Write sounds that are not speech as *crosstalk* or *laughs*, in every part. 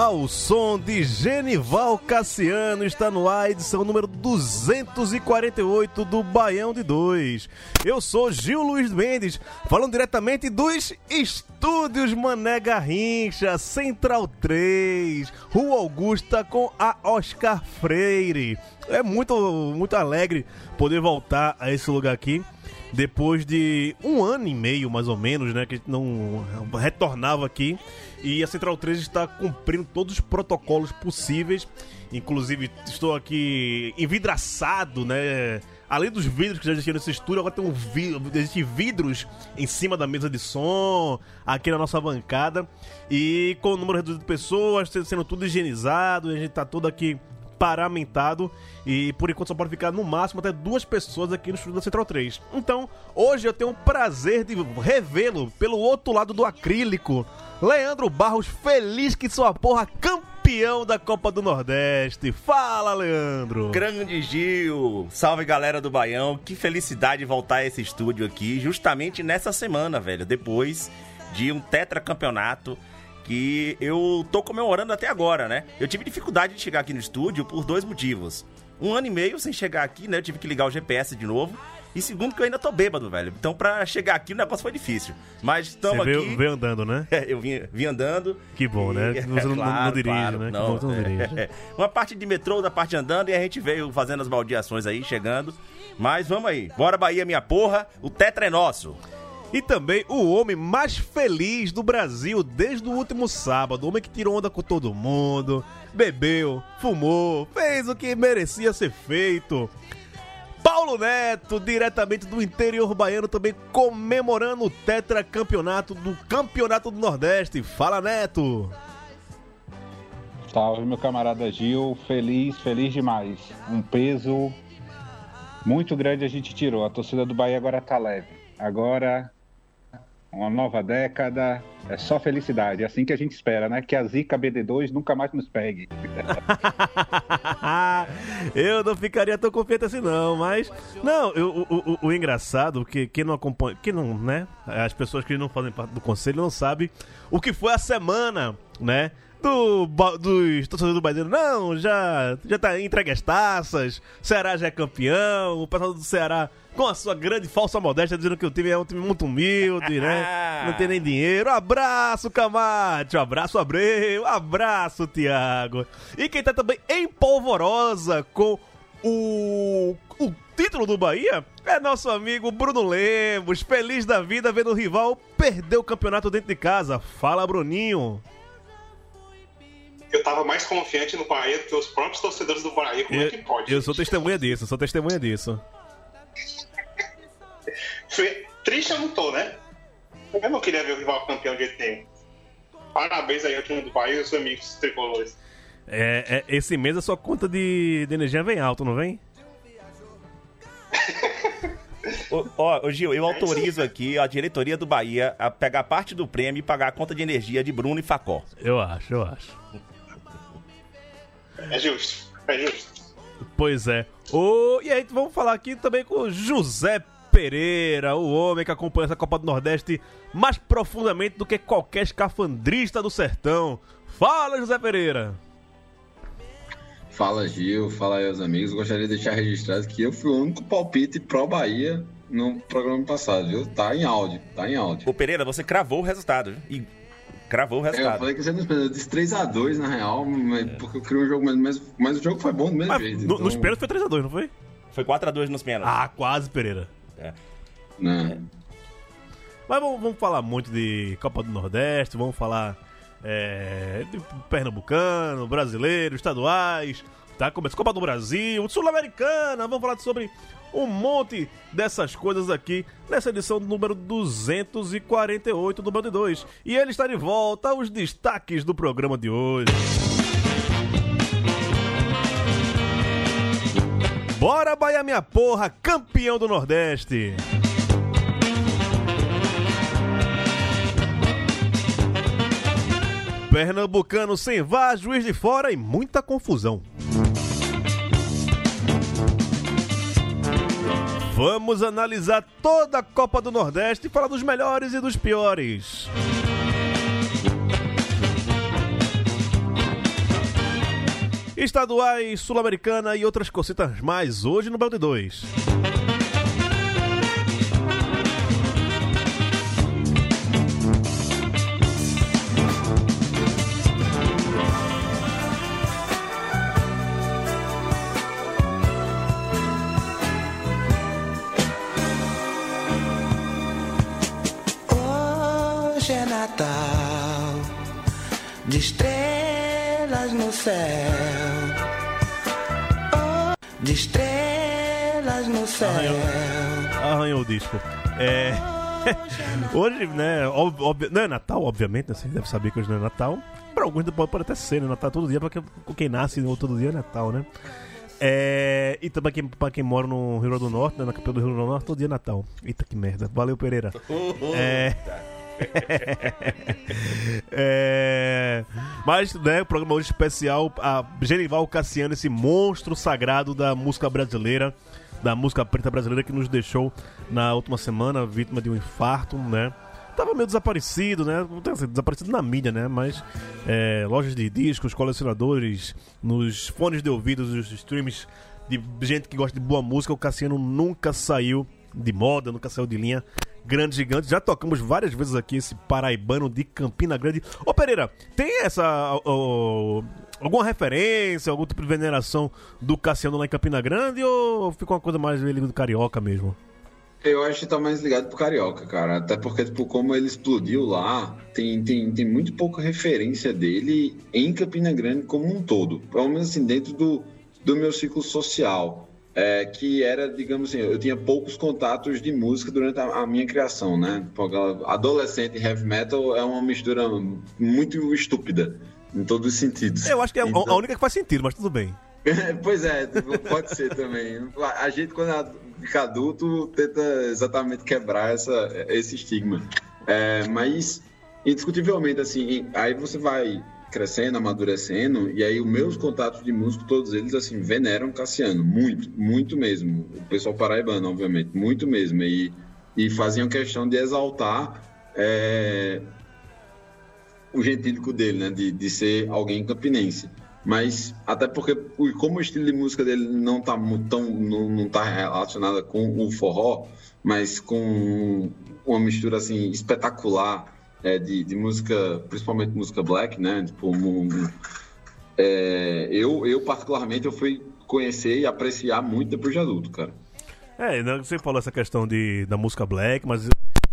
Ao som de Genival Cassiano está no ar, edição número 248 do Baião de Dois. Eu sou Gil Luiz Mendes, falando diretamente dos estúdios Mané Garrincha, Central 3, Rua Augusta com a Oscar Freire. É muito, muito alegre poder voltar a esse lugar aqui depois de um ano e meio, mais ou menos, né? Que a gente não retornava aqui. E a Central 3 está cumprindo todos os protocolos possíveis. Inclusive, estou aqui envidraçado, né? Além dos vidros que já existiam nesse estúdio, agora tem um vidro, existem vidros em cima da mesa de som, aqui na nossa bancada. E com o número reduzido de pessoas, sendo tudo higienizado, a gente tá todo aqui paramentado e por enquanto só pode ficar no máximo até duas pessoas aqui no estúdio da Central 3. Então, hoje eu tenho o prazer de revê-lo pelo outro lado do acrílico. Leandro Barros, feliz que sua porra campeão da Copa do Nordeste. Fala, Leandro. Grande Gil, salve galera do Baião, que felicidade voltar a esse estúdio aqui, justamente nessa semana, velho, depois de um tetracampeonato que eu tô comemorando até agora, né? Eu tive dificuldade de chegar aqui no estúdio por dois motivos. Um ano e meio sem chegar aqui, né? Eu tive que ligar o GPS de novo. E segundo, que eu ainda tô bêbado, velho. Então, pra chegar aqui, o negócio foi difícil. Mas estamos Você aqui. veio, veio andando, né? *laughs* É, eu vim, vim andando. Que bom, né? *laughs* E- Você não- não- não dirige, né? Que bom que você não é, dirige. é. Uma parte de metrô, outra parte andando, e a gente veio fazendo as baldeações aí, chegando. Mas vamos aí. Bora Bahia, minha porra. O tetra é nosso. E também o homem mais feliz do Brasil desde o último sábado. O homem que tirou onda com todo mundo, bebeu, fumou, fez o que merecia ser feito. Paulo Neto, diretamente do interior baiano, também comemorando o tetracampeonato do Campeonato do Nordeste. Fala, Neto! Salve, meu camarada Gil. Feliz, feliz demais. Um peso muito grande a gente tirou. A torcida do Bahia agora tá leve. Agora, uma nova década. É só felicidade. É assim que a gente espera, né? Que a Zica BD2 nunca mais nos pegue. *laughs* eu não ficaria tão confiante assim, não, mas. Não, eu- o, o- o engraçado, que quem não acompanha. Quem não, né? As pessoas que não fazem parte do conselho não sabem o que foi a semana, né? Do, dos torcedores do Bahia. Não, já, já tá entregue as taças, Ceará já é campeão, o pessoal do Ceará. Com a sua grande falsa modéstia, dizendo que o time é um time muito humilde, né? *laughs* Não tem nem dinheiro. Abraço, Camate. Abraço, Abreu. Abraço, Thiago. E quem tá também em polvorosa com o, o título do Bahia é nosso amigo Bruno Lemos. Feliz da vida vendo o rival perder o campeonato dentro de casa. Fala, Bruninho. Eu tava mais confiante no Bahia do que os próprios torcedores do Bahia. Como é que pode? Eu, eu sou testemunha disso, sou testemunha disso. *laughs* Foi- Triste eu não tô, né? Eu não queria ver o rival campeão de nenhum. Parabéns aí ao time do Bahia e os amigos tricolores. É, é, esse mês a sua conta de, de energia vem alto, não vem? *laughs* Ó, ô, Gil, eu autorizo aqui a diretoria do Bahia a pegar parte do prêmio e pagar a conta de energia de Bruno e Facó. Eu acho, eu acho. É justo, é justo. Pois é. Ô, e aí, vamos falar aqui também com o José Pereira, o homem que acompanha essa Copa do Nordeste mais profundamente do que qualquer escafandrista do sertão. Fala, José Pereira! Fala Gil, fala aí aos amigos. Gostaria de deixar registrado que eu fui o único palpite pró Bahia no programa passado, viu? Tá em áudio, tá em áudio. Ô Pereira, você cravou o resultado. viu? E Cravou o É, eu resultado. falei que você não esperava. Eu disse 3x2 na real, mas, porque eu queria um jogo, mas, mas, mas o jogo foi bom do mesmo Mas jeito. no- então, nos pênaltis foi 3x2, não foi? Foi 4x2 nos pênaltis. Ah, quase, Pereira. né? Mas vamos, vamos falar muito de Copa do Nordeste, vamos falar é, de Pernambucano, brasileiro, estaduais, tá? Começa Copa do Brasil, Sul-Americana, vamos falar sobre um monte dessas coisas aqui nessa edição do número 248 do Bando 2. E ele está de volta aos destaques do programa de hoje. Bora, Bahia minha porra, campeão do Nordeste! Pernambucano sem vá, juiz de fora e muita confusão. Vamos analisar toda a Copa do Nordeste e falar dos melhores e dos piores. Estaduais, Sul-Americana e outras cositas mais hoje no Balde 2. Estrelas no céu. Oh, de estrelas no céu. Arranhou o disco. É. *laughs* Hoje, né? ob- ob- não é Natal, obviamente, né? Você deve saber que hoje não é Natal. Pra alguns pode, pode até ser, né? Natal todo dia, pra quem, quem nasce no todo dia é Natal, né? É, e também quem, pra quem mora no Rio Grande do Norte, né, na capital do Rio Grande do Norte, todo dia é Natal. Eita que merda. Valeu, Pereira. É. É, Mas, né, o programa hoje especial, a Genival Cassiano, esse monstro sagrado da música brasileira, da música preta brasileira que nos deixou na última semana, vítima de um infarto, né? Tava meio desaparecido, né? Não tem- Desaparecido na mídia, né? Mas é, lojas de discos, colecionadores, nos fones de ouvido, nos streams de gente que gosta de boa música, o Cassiano nunca saiu de moda, nunca saiu de linha. Grande gigante, já tocamos várias vezes aqui esse paraibano de Campina Grande. Ô Pereira, tem essa. ó, alguma referência, algum tipo de veneração do Cassiano lá em Campina Grande ou fica uma coisa mais do carioca mesmo? Eu acho que tá mais ligado pro Carioca, cara. Até porque, tipo, como ele explodiu lá, tem, tem, tem muito pouca referência dele em Campina Grande como um todo. Pelo menos assim, dentro do, do meu ciclo social. É, que era, digamos assim, eu tinha poucos contatos de música durante a, a minha criação, né? Porque adolescente e heavy metal é uma mistura muito estúpida, em todos os sentidos. Eu acho que é a- Então- a única que faz sentido, mas tudo bem. *laughs* pois é, tipo, pode ser também. A gente, quando é fica adulto, tenta exatamente quebrar essa, esse estigma. É, mas, indiscutivelmente, assim, aí você vai crescendo, amadurecendo, e aí os meus contatos de músico, todos eles, assim, veneram Cassiano, muito, muito mesmo. O pessoal paraibano, obviamente, muito mesmo. E, e faziam questão de exaltar é, o gentílico dele, né, de, de ser alguém campinense. Mas até porque como o estilo de música dele não tá tão não, não tá relacionado com o forró, mas com uma mistura assim espetacular é, de, de música, principalmente música black, né? Tipo, um- é, eu eu particularmente eu fui conhecer e apreciar muito depois de adulto, cara. É, né, você falou essa questão de, da música black, mas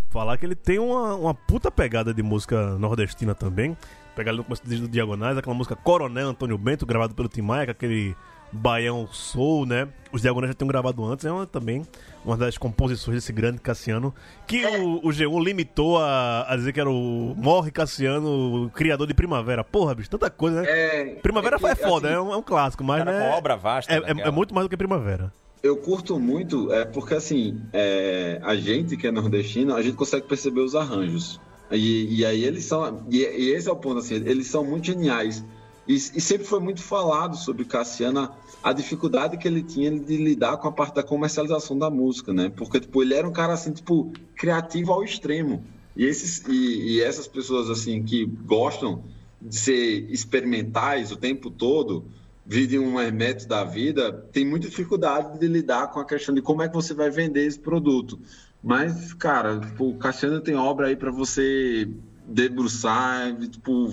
falar que ele tem uma, uma puta pegada de música nordestina também. Pegar ali no começo do Diagonais, aquela música Coronel Antônio Bento, gravado pelo Tim Maia, aquele Baião Soul, né? Os Diagonais já tinham gravado antes, é uma, também uma das composições desse grande Cassiano, que o, o G1 limitou a, a dizer que era o Morre Cassiano, o criador de Primavera. Porra, bicho, tanta coisa, né? É, Primavera é que, é foda, assim, é, um, é um clássico, mas Cara, né, obra vasta. é, é- naquela. é muito mais do que Primavera. Eu curto muito, é porque assim, é, a gente que é nordestino, a gente consegue perceber os arranjos. E, e aí eles são, e, e esse é o ponto, assim, eles são muito geniais. E, e sempre foi muito falado sobre Cassiano a, dificuldade que ele tinha de lidar com a parte da comercialização da música, né? Porque, tipo, ele era um cara, assim, tipo, criativo ao extremo. E, esses, e, e essas pessoas, assim, que gostam de ser experimentais o tempo todo, vivem um hermeto da vida, tem muita dificuldade de lidar com a questão de como é que você vai vender esse produto. Mas, cara, tipo, o Cassiano tem obra aí para você debruçar, tipo,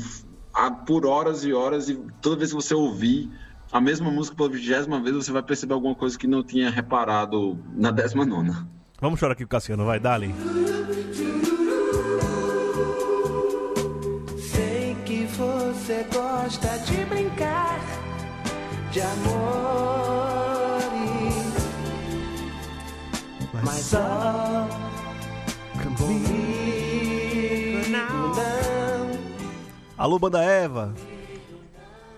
por horas e horas, e toda vez que você ouvir a mesma música pela vigésima vez, você vai perceber alguma coisa que não tinha reparado na décima nona. Vamos chorar aqui com o Cassiano, vai, dali. Sei que você gosta de brincar de amores, mas só Alô, Banda Eva.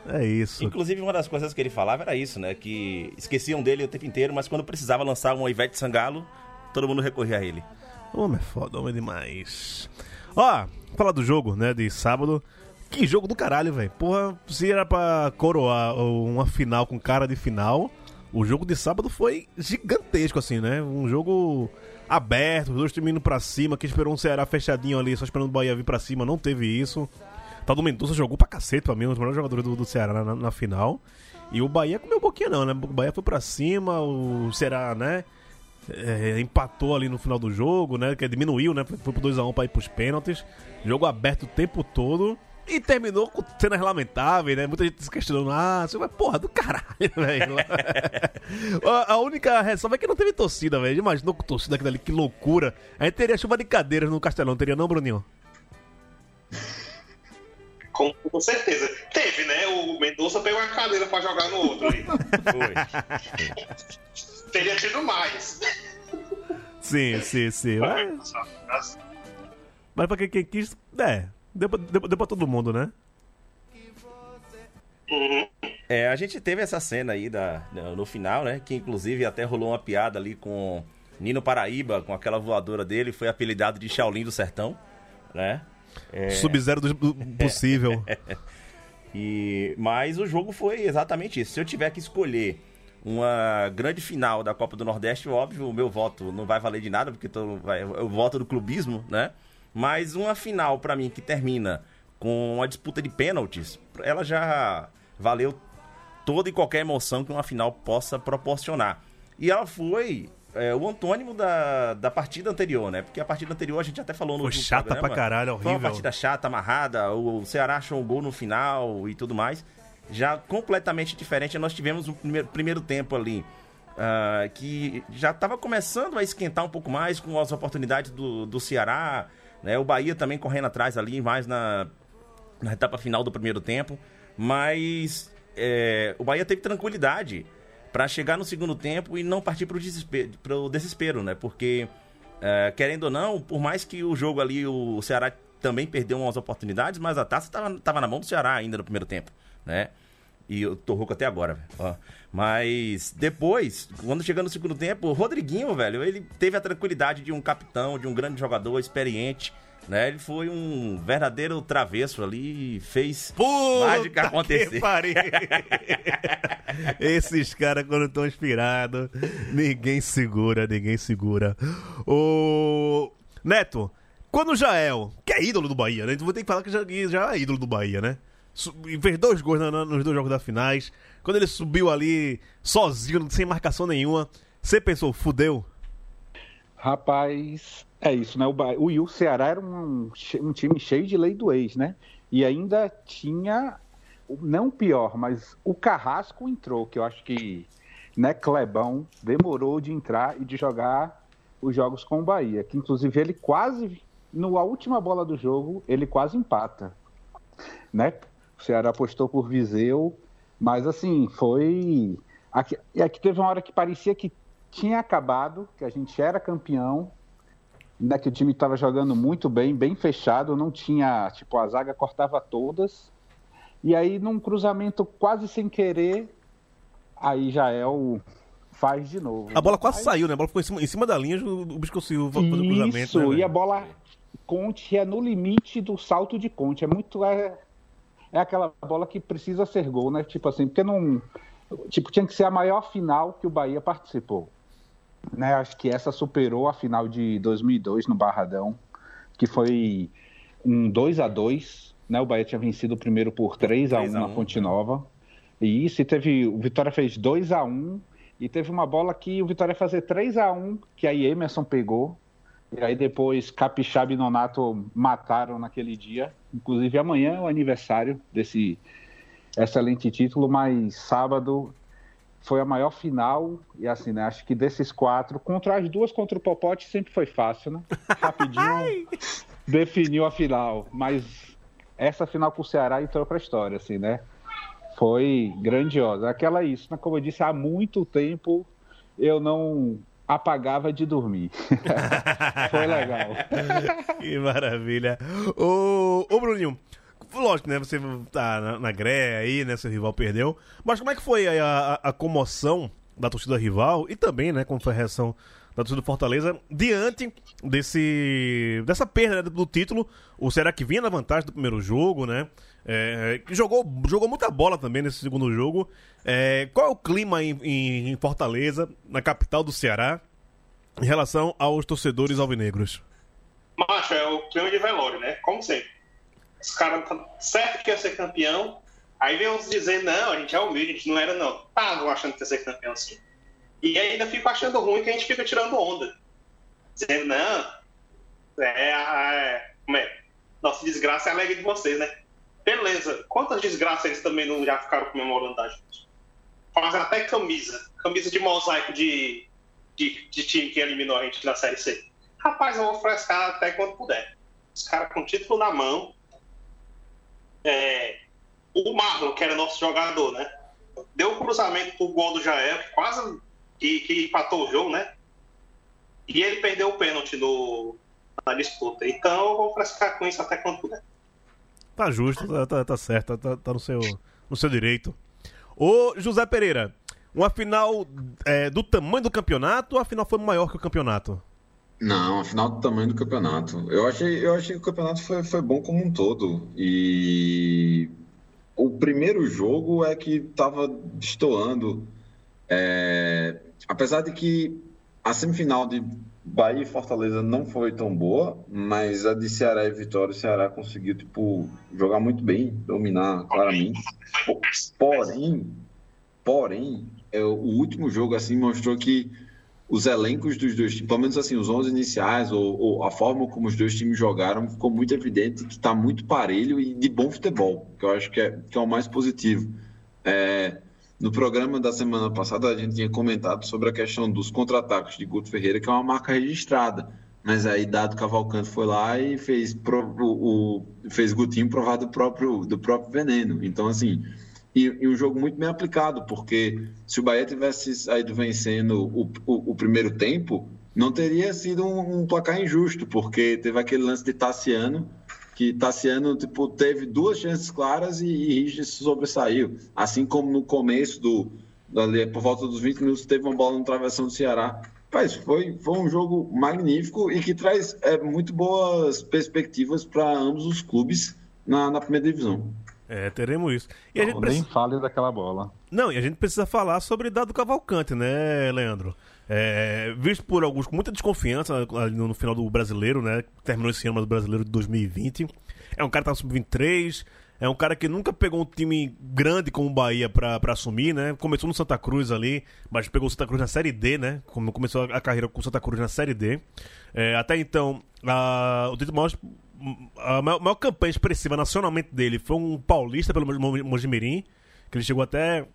É isso. Inclusive, uma das coisas que ele falava era isso, né? Que esqueciam dele o tempo inteiro, mas quando precisava lançar uma Ivete Sangalo, todo mundo recorria a ele. Homem é foda, homem é demais. Ó, falar do jogo, né, de sábado. Que jogo do caralho, velho. Porra, se era pra coroar uma final com cara de final, o jogo de sábado foi gigantesco, assim, né? Um jogo aberto, os dois times indo pra cima, que esperou um Ceará fechadinho ali, só esperando o Bahia vir pra cima, não teve isso. Tal do Mendonça jogou pra cacete pra mim, um dos melhores jogadores do, do Ceará na, na final. E o Bahia comeu um pouquinho não, né? O Bahia foi pra cima, o Ceará, né? é, empatou ali no final do jogo, né? Que diminuiu, né? Foi pro 2x1 pra ir pros pênaltis. Jogo aberto o tempo todo. E terminou com cenas lamentáveis, né? Muita gente se questionando. Ah, você vai porra do caralho, *laughs* velho. *laughs* a, a única ressalva é que não teve torcida, velho. Imaginou com torcida aquilo ali, que loucura. A gente teria chuva de cadeiras no Castelão, teria não, Bruninho? Com, com certeza. Teve, né? O Mendonça pegou uma cadeira pra jogar no outro ali. Foi. Teria tido mais. Sim, sim, sim. Mas, mas pra quem, quem quis, é. Deu pra, deu, deu pra todo mundo, né? Uhum. É, a gente teve essa cena aí da, no final, né? Que inclusive até rolou uma piada ali com Nino Paraíba, com aquela voadora dele, foi apelidado de Shaolin do Sertão, né? É, Sub-zero do, possível. *laughs* E, mas o jogo foi exatamente isso. Se eu tiver que escolher uma grande final da Copa do Nordeste, óbvio, o meu voto não vai valer de nada, porque tô, eu voto do clubismo, né? Mas uma final pra mim que termina com uma disputa de pênaltis, ela já valeu toda e qualquer emoção que uma final possa proporcionar. E ela foi é, o antônimo da, da partida anterior, né? Porque a partida anterior a gente até falou no Foi chata programa, pra caralho, Foi uma horrível. partida chata, amarrada, o Ceará achou um gol no final e tudo mais. Já completamente diferente, nós tivemos um primeiro, primeiro tempo ali ah, que já estava começando a esquentar um pouco mais com as oportunidades do, do Ceará, né? O Bahia também correndo atrás ali, mais na, na etapa final do primeiro tempo. Mas é, o Bahia teve tranquilidade para chegar no segundo tempo e não partir para o desespero, desespero, né? Porque, é, querendo ou não, por mais que o jogo ali, o Ceará também perdeu umas oportunidades, mas a taça tava, tava na mão do Ceará ainda no primeiro tempo, né? E eu tô rouco até agora, ó. Mas depois, quando chegando no segundo tempo, o Rodriguinho, velho, ele teve a tranquilidade de um capitão, de um grande jogador experiente, né? Ele foi um verdadeiro travesso ali e fez mágica que acontecer. *laughs* Esses caras, quando estão inspirados, ninguém segura, ninguém segura. O Neto, quando o Jael, que é ídolo do Bahia, né? Vou ter que falar que já, já é ídolo do Bahia, né? E Fez dois gols na- na- nos dois jogos da finais. Quando ele subiu ali sozinho, sem marcação nenhuma, você pensou, fudeu? Rapaz, é isso, né? O, o, o Ceará era um, um time cheio de lei do ex, né? E ainda tinha, não pior, mas o Carrasco entrou, que eu acho que, né, Clebão demorou de entrar e de jogar os jogos com o Bahia, que inclusive ele quase, na última bola do jogo, ele quase empata, né? O Ceará apostou por Viseu, mas assim, foi... Aqui, aqui teve uma hora que parecia que tinha acabado, que a gente era campeão, né, que o time estava jogando muito bem, bem fechado, não tinha, tipo, a zaga cortava todas. E aí, num cruzamento quase sem querer, aí Jael faz de novo. A bola quase Aí- saiu, né? A bola ficou em cima, em cima da linha, o o bicho conseguiu fazer o cruzamento. Isso, né, e a bola Conte é no limite do salto de Conte. É muito. É, é aquela bola que precisa ser gol, né? Tipo assim, porque não. Tipo, tinha que ser a maior final que o Bahia participou. Né? Acho que essa superou a final de 2002 no Barradão, que foi um 2 a 2 né? O Bahia tinha vencido o primeiro por 3 a 1 3 a na 1, Fonte Nova. E isso, e teve. O Vitória fez 2 a 1 e teve uma bola que o Vitória ia fazer 3 a 1 que aí Emerson pegou. E aí depois Capixaba e Nonato mataram naquele dia. Inclusive amanhã é o aniversário desse excelente título, mas sábado foi a maior final e assim, né? Acho que desses quatro, contra as duas contra o Popote sempre foi fácil, né? *laughs* Rapidinho definiu a final, mas essa final com o Ceará entrou para a história, assim, né? Foi grandiosa. Aquela isso, né? como eu disse, há muito tempo eu não apagava de dormir. *laughs* Foi legal. *laughs* que maravilha. Ô, ô Bruninho, lógico, né? Você tá na, na greia aí, né? Seu rival perdeu. Mas como é que foi a, a, a, comoção da torcida rival e também, né? Como foi a reação da torcida do Fortaleza diante desse dessa perda né, do título? O será que vinha na vantagem do primeiro jogo, né? É, jogou, jogou muita bola também nesse segundo jogo. É, qual é o clima em, em, em, Fortaleza, na capital do Ceará, em relação aos torcedores alvinegros? Macho, é o clima de velório, né? Como sempre. Os caras tá certo que ia ser campeão, aí vem uns dizendo, não, a gente é humilde, a gente não era, não. Estavam achando que ia ser campeão assim. E ainda fico achando ruim que a gente fica tirando onda. Dizendo, não, é, é como é? Nossa desgraça é alegre de vocês, né? Beleza. Quantas desgraças eles também não já ficaram comemorando da gente? Fazem até camisa. Camisa de mosaico de, de, de, time que eliminou a gente na Série C. Rapaz, eu vou frescar até quando puder. Os caras com título na mão. É, o Marlon, que era nosso jogador, né? Deu um cruzamento pro gol do Jael, que quase que, que empatou o jogo, né? E ele perdeu o pênalti no, na disputa. Então eu vou frescar com isso até quando puder. Tá justo, tá, tá, tá certo, tá, tá, no, seu, no seu direito. Ô, José Pereira, uma final é, do tamanho do campeonato ou a final foi maior que o campeonato? Não, a final do tamanho do campeonato. Eu achei, eu achei que o campeonato foi, foi bom como um todo. E o primeiro jogo é que estava destoando. É... Apesar de que a semifinal de Bahia e Fortaleza não foi tão boa, mas a de Ceará e Vitória, o Ceará conseguiu tipo jogar muito bem, dominar claramente. Porém, porém, é, o último jogo assim mostrou que os elencos dos dois times, pelo menos assim, os 11 iniciais ou, ou a forma como os dois times jogaram, ficou muito evidente que está muito parelho e de bom futebol, que eu acho que é, que é o mais positivo. É, no programa da semana passada, a gente tinha comentado sobre a questão dos contra-ataques de Guto Ferreira, que é uma marca registrada. Mas aí, Dado Cavalcante foi lá e fez, pro, o, fez Gutinho provar do próprio, do próprio veneno. Então, assim, e, e, um jogo muito bem aplicado, porque se o Bahia tivesse saído vencendo o, o, o primeiro tempo, não teria sido um, um, placar injusto, porque teve aquele lance de Tassiano que Tassiano tipo, teve duas chances claras e, se sobressaiu. Assim como no começo do, ali, por volta dos 20 minutos, teve uma bola no travessão do Ceará. Mas foi, foi um jogo magnífico e que traz é, muito boas perspectivas para ambos os clubes na, na primeira divisão. É, teremos isso. E a gente precisa... Nem fale daquela bola. Não, e a gente precisa falar sobre Dado Cavalcante, né, Leandro? É, visto por alguns com muita desconfiança no, no final do brasileiro, né? Terminou esse ano do brasileiro de 2020. É um cara que tá sub-23. É um cara que nunca pegou um time grande como o Bahia pra, pra assumir, né? Começou no Santa Cruz ali, mas pegou o Santa Cruz na Série D, né? Como começou a carreira com o Santa Cruz na Série D. É, até então, a, o título maior, a maior, maior, campanha expressiva nacionalmente dele foi um paulista pelo Mojimirim, que ele chegou até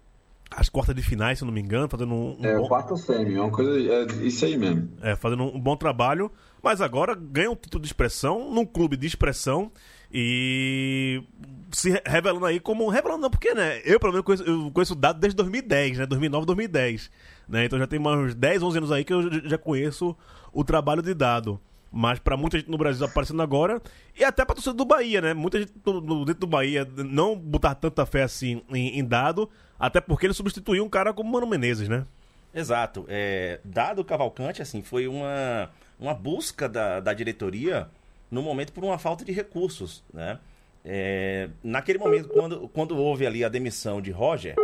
as quartas de finais, se eu não me engano, fazendo um, um é, bom... quarto semi, é uma coisa, é isso aí mesmo. É, fazendo um bom trabalho, mas agora ganha um título de expressão num clube de expressão e se revelando aí como revelando não, porque né, eu pelo menos conheço, eu conheço o dado desde 2010, né, 2009, 2010, né? Então já tem uns 10, 11 anos aí que eu já conheço o trabalho de dado. Mas para muita gente no Brasil aparecendo agora, e até pra torcida do Bahia, né? Muita gente dentro do Bahia não botar tanta fé assim em, em dado, até porque ele substituiu um cara como Mano Menezes, né? Exato. É, dado Cavalcante, assim, foi uma, uma busca da, da diretoria no momento por uma falta de recursos, né? É, naquele momento, quando, quando houve ali a demissão de Roger,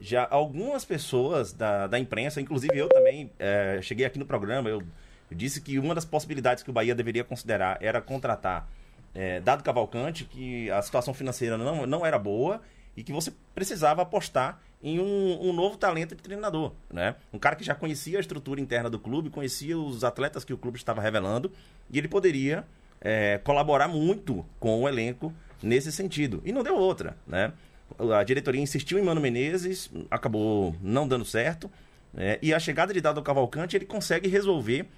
já algumas pessoas da, da imprensa, inclusive eu também, é, cheguei aqui no programa, eu eu disse que uma das possibilidades que o Bahia deveria considerar era contratar é, Dado Cavalcante, que a situação financeira não, não era boa e que você precisava apostar em um, um, novo talento de treinador, né? Um cara que já conhecia a estrutura interna do clube, conhecia os atletas que o clube estava revelando e ele poderia é, colaborar muito com o elenco nesse sentido. E não deu outra, né? A diretoria insistiu em Mano Menezes, acabou não dando certo. É, e a chegada de Dado Cavalcante, ele consegue resolver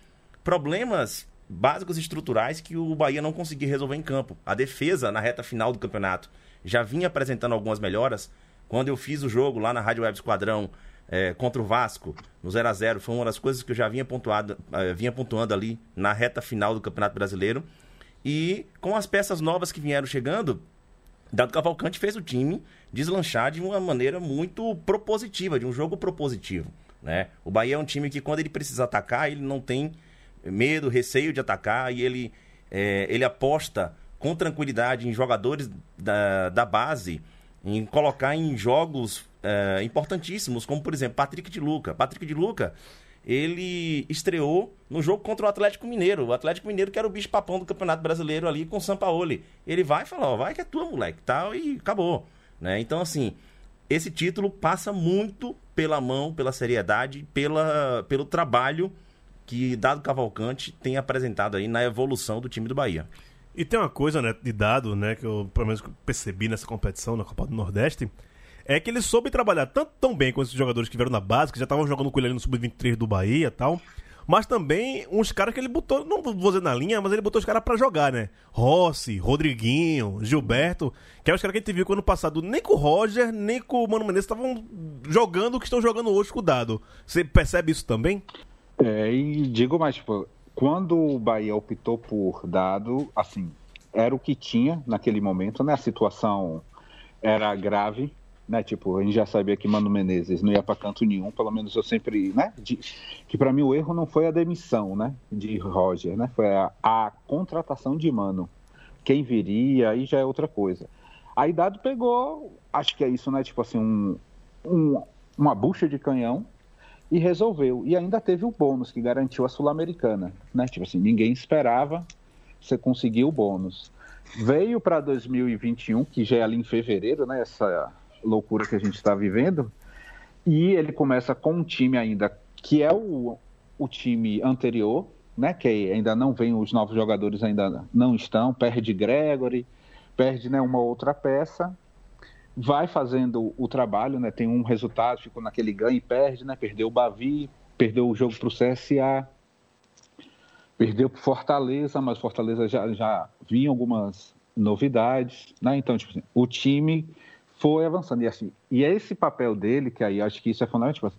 problemas básicos estruturais que o Bahia não conseguia resolver em campo. A defesa, na reta final do campeonato, já vinha apresentando algumas melhoras, quando eu fiz o jogo lá na Rádio Web Esquadrão é, contra o Vasco, no 0 a 0 foi uma das coisas que eu já vinha, pontuado, é, vinha pontuando ali na reta final do Campeonato Brasileiro. E com as peças novas que vieram chegando, Dado Cavalcante fez o time deslanchar de uma maneira muito propositiva, de um jogo propositivo. Né? O Bahia é um time que, quando ele precisa atacar, ele não tem medo, receio de atacar e ele, é, ele aposta com tranquilidade em jogadores da, da base em colocar em jogos é, importantíssimos, como por exemplo Patrick de Luca. Patrick de Luca, ele estreou no jogo contra o Atlético Mineiro. O Atlético Mineiro que era o bicho papão do Campeonato Brasileiro ali com o Sampaoli. Ele vai falar, ó, vai que é tua, moleque, tal, e acabou. Né? Então, assim, esse título passa muito pela mão, pela seriedade, pela, pelo trabalho que Dado Cavalcante tem apresentado aí na evolução do time do Bahia. E tem uma coisa, né, de dado, né, que eu pelo menos percebi nessa competição, na Copa do Nordeste, é que ele soube trabalhar tanto tão bem com esses jogadores que vieram na base, que já estavam jogando com ele ali no Sub-23 do Bahia e tal, mas também uns caras que ele botou, não vou dizer na linha, mas ele botou os caras para jogar, né? Rossi, Rodriguinho, Gilberto, que é os caras que a gente viu que ano passado nem com o Roger, nem com o Mano Menezes estavam jogando o que estão jogando hoje com o Dado. Você percebe isso também? É, e digo mais, tipo, quando o Bahia optou por dado, assim, era o que tinha naquele momento, né? A situação era grave, né? Tipo, a gente já sabia que Mano Menezes não ia para canto nenhum, pelo menos eu sempre, né? De, que para mim o erro não foi a demissão, né? De Roger, né? Foi a, a contratação de Mano. Quem viria, aí já é outra coisa. Aí Dado pegou, acho que é isso, né? Tipo assim, um, um, uma bucha de canhão e resolveu. E ainda teve o bônus que garantiu a Sul-Americana, né? Tipo assim, ninguém esperava, você conseguiu o bônus. Veio para 2021, que já é ali em fevereiro, né? Essa loucura que a gente está vivendo. E ele começa com um time ainda que é o, o time anterior, né? Que ainda não vem, os novos jogadores ainda não estão. Perde Gregory, perde né, uma outra peça vai fazendo o trabalho, né? Tem um resultado, ficou naquele ganho e perde, né? Perdeu o Bavi, perdeu o jogo para o CSA, perdeu para Fortaleza, mas Fortaleza já, já vinha algumas novidades, né? Então, tipo assim, o time foi avançando. E, assim, e é esse papel dele, que aí acho que isso é fundamental. Tipo assim,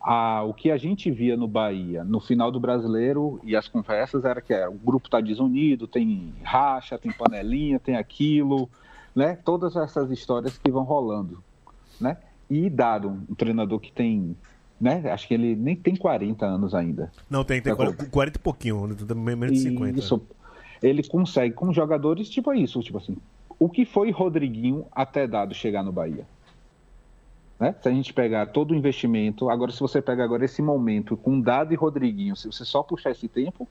a, o que a gente via no Bahia no final do brasileiro e as conversas era que era, o grupo está desunido, tem racha, tem panelinha, tem aquilo né? Todas essas histórias que vão rolando, né? E dado um treinador que tem, né? Acho que ele nem tem 40 anos ainda. Não, tem, tem 40, 40 e pouquinho, menos de 50. Isso, ele consegue com jogadores tipo isso, tipo assim, o que foi Rodriguinho até dado chegar no Bahia? Né? Se a gente pegar todo o investimento, agora se você pega agora esse momento com Dado e Rodriguinho, se você só puxar esse tempo,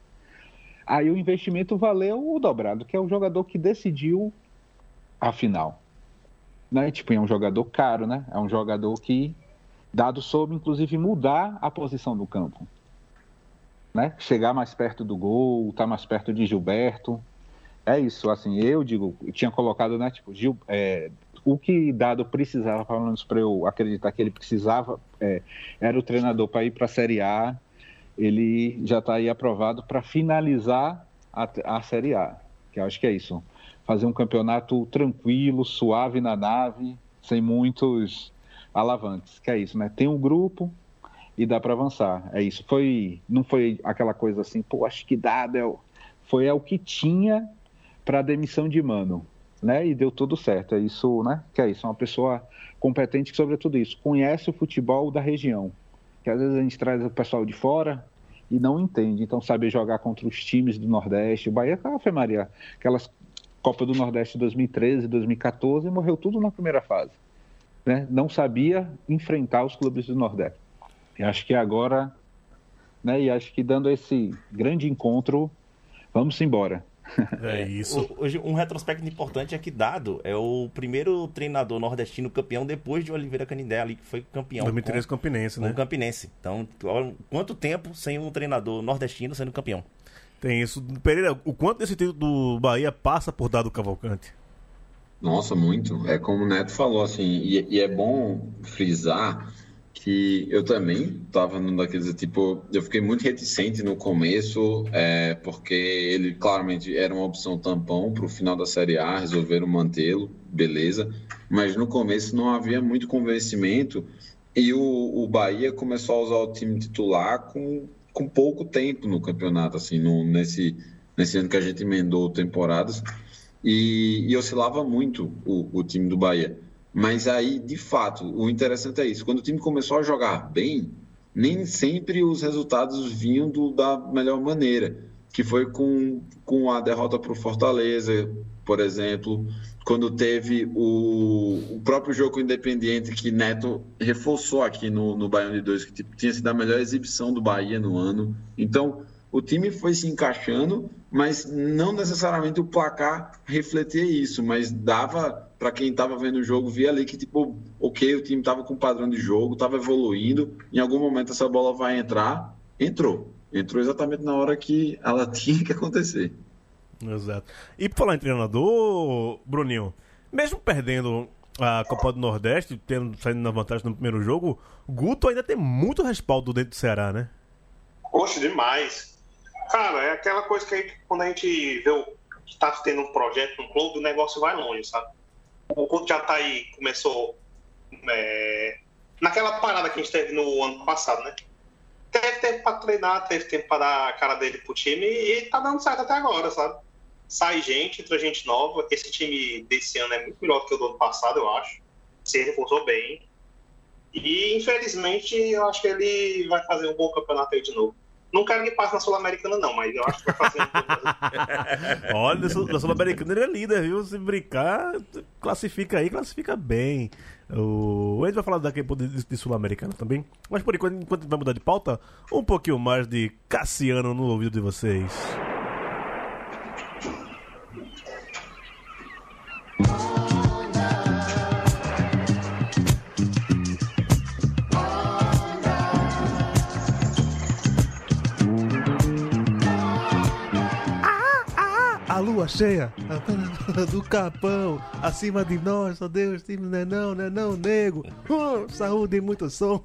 aí o investimento valeu o dobrado, que é o jogador que decidiu a final. Né? Tipo, é um jogador caro, né? É um jogador que, dado soube, inclusive, mudar a posição do campo. Né? Chegar mais perto do gol, estar tá mais perto de Gilberto. É isso, assim, eu digo, eu tinha colocado, né, tipo, Gil, é, o que Dado precisava, pelo menos para eu acreditar que ele precisava, é, era o treinador para ir para a Série A. Ele já está aí aprovado para finalizar a, a Série A, que eu acho que é isso fazer um campeonato tranquilo, suave na nave, sem muitos alavanques, que é isso, né? Tem um grupo e dá para avançar. É isso. Foi, não foi aquela coisa assim, pô, acho que dá, Del. Foi é o que tinha para a demissão de Mano, né? E deu tudo certo. É isso, né? Que é isso, uma pessoa competente sobre tudo isso, conhece o futebol da região. Que às vezes a gente traz o pessoal de fora, e não entende. Então, sabe jogar contra os times do Nordeste. O Bahia, Ave Maria, aquelas Copa do Nordeste 2013, 2014, morreu tudo na primeira fase. Né? Não sabia enfrentar os clubes do Nordeste. E acho que agora, né, e acho que dando esse grande encontro, vamos embora. *laughs* É isso. Hoje, um retrospecto importante é que Dado é o primeiro treinador nordestino campeão depois de Oliveira Canindé ali, que foi campeão 2013 com, Campinense, com né? o Campinense. Então, quanto tempo sem um treinador nordestino sendo campeão? Tem isso. Pereira, o quanto desse título do Bahia passa por Dado Cavalcante? Nossa, muito. É como o Neto falou, assim, e, e é bom frisar que eu também estava num daqueles, tipo, eu fiquei muito reticente no começo, é, porque ele claramente era uma opção tampão para o final da Série A, resolveram mantê-lo, beleza, mas no começo não havia muito convencimento e o, o Bahia começou a usar o time titular com, com pouco tempo no campeonato, assim, no, nesse, nesse ano que a gente emendou temporadas e, e oscilava muito o, o time do Bahia. Mas aí, de fato, o interessante é isso. Quando o time começou a jogar bem, nem sempre os resultados vinham do- da melhor maneira. Que foi com, com a derrota para o Fortaleza, por exemplo. Quando teve o, o próprio jogo independiente que Neto reforçou aqui no, no Baiano de Dois, que tipo, tinha sido a melhor exibição do Bahia no ano. Então, o time foi se encaixando, mas não necessariamente o placar refletia isso, mas dava para quem estava vendo o jogo, via ali que, tipo, ok, o time estava com padrão de jogo, estava evoluindo, em algum momento essa bola vai entrar, entrou. Entrou exatamente na hora que ela *laughs* tinha que acontecer. Exato. E por falar em treinador, Bruninho, mesmo perdendo a Copa do Nordeste, tendo saindo na vantagem no primeiro jogo, Guto ainda tem muito respaldo dentro do Ceará, né? Poxa, demais. Cara, é aquela coisa que quando a gente vê o, que tá tendo um projeto no clube, o negócio vai longe, sabe? O Couto já tá aí, começou é, naquela parada que a gente teve no ano passado, né? Teve tempo pra treinar, teve tempo pra dar a cara dele pro time e tá dando certo até agora, sabe? Sai gente, entra gente nova. Esse time desse ano é muito melhor do que o do ano passado, eu acho. Se reforçou bem. E infelizmente eu acho que ele vai fazer um bom campeonato aí de novo. Não quero que passe na Sul-Americana, não, mas eu acho que vai fazer um bom campeonato. *laughs* Olha, da Sul-Americana ele é líder, viu? Se brincar, classifica aí, classifica bem. O... A gente vai falar daqui a pouco de, de Sul-Americana também. Mas por enquanto, enquanto vai mudar de pauta, um pouquinho mais de Cassiano no ouvido de vocês. Lua cheia, *laughs* do capão, acima de nós, ó Deus, time não é não, é não, nego. Uh, *laughs* saúde e muito som.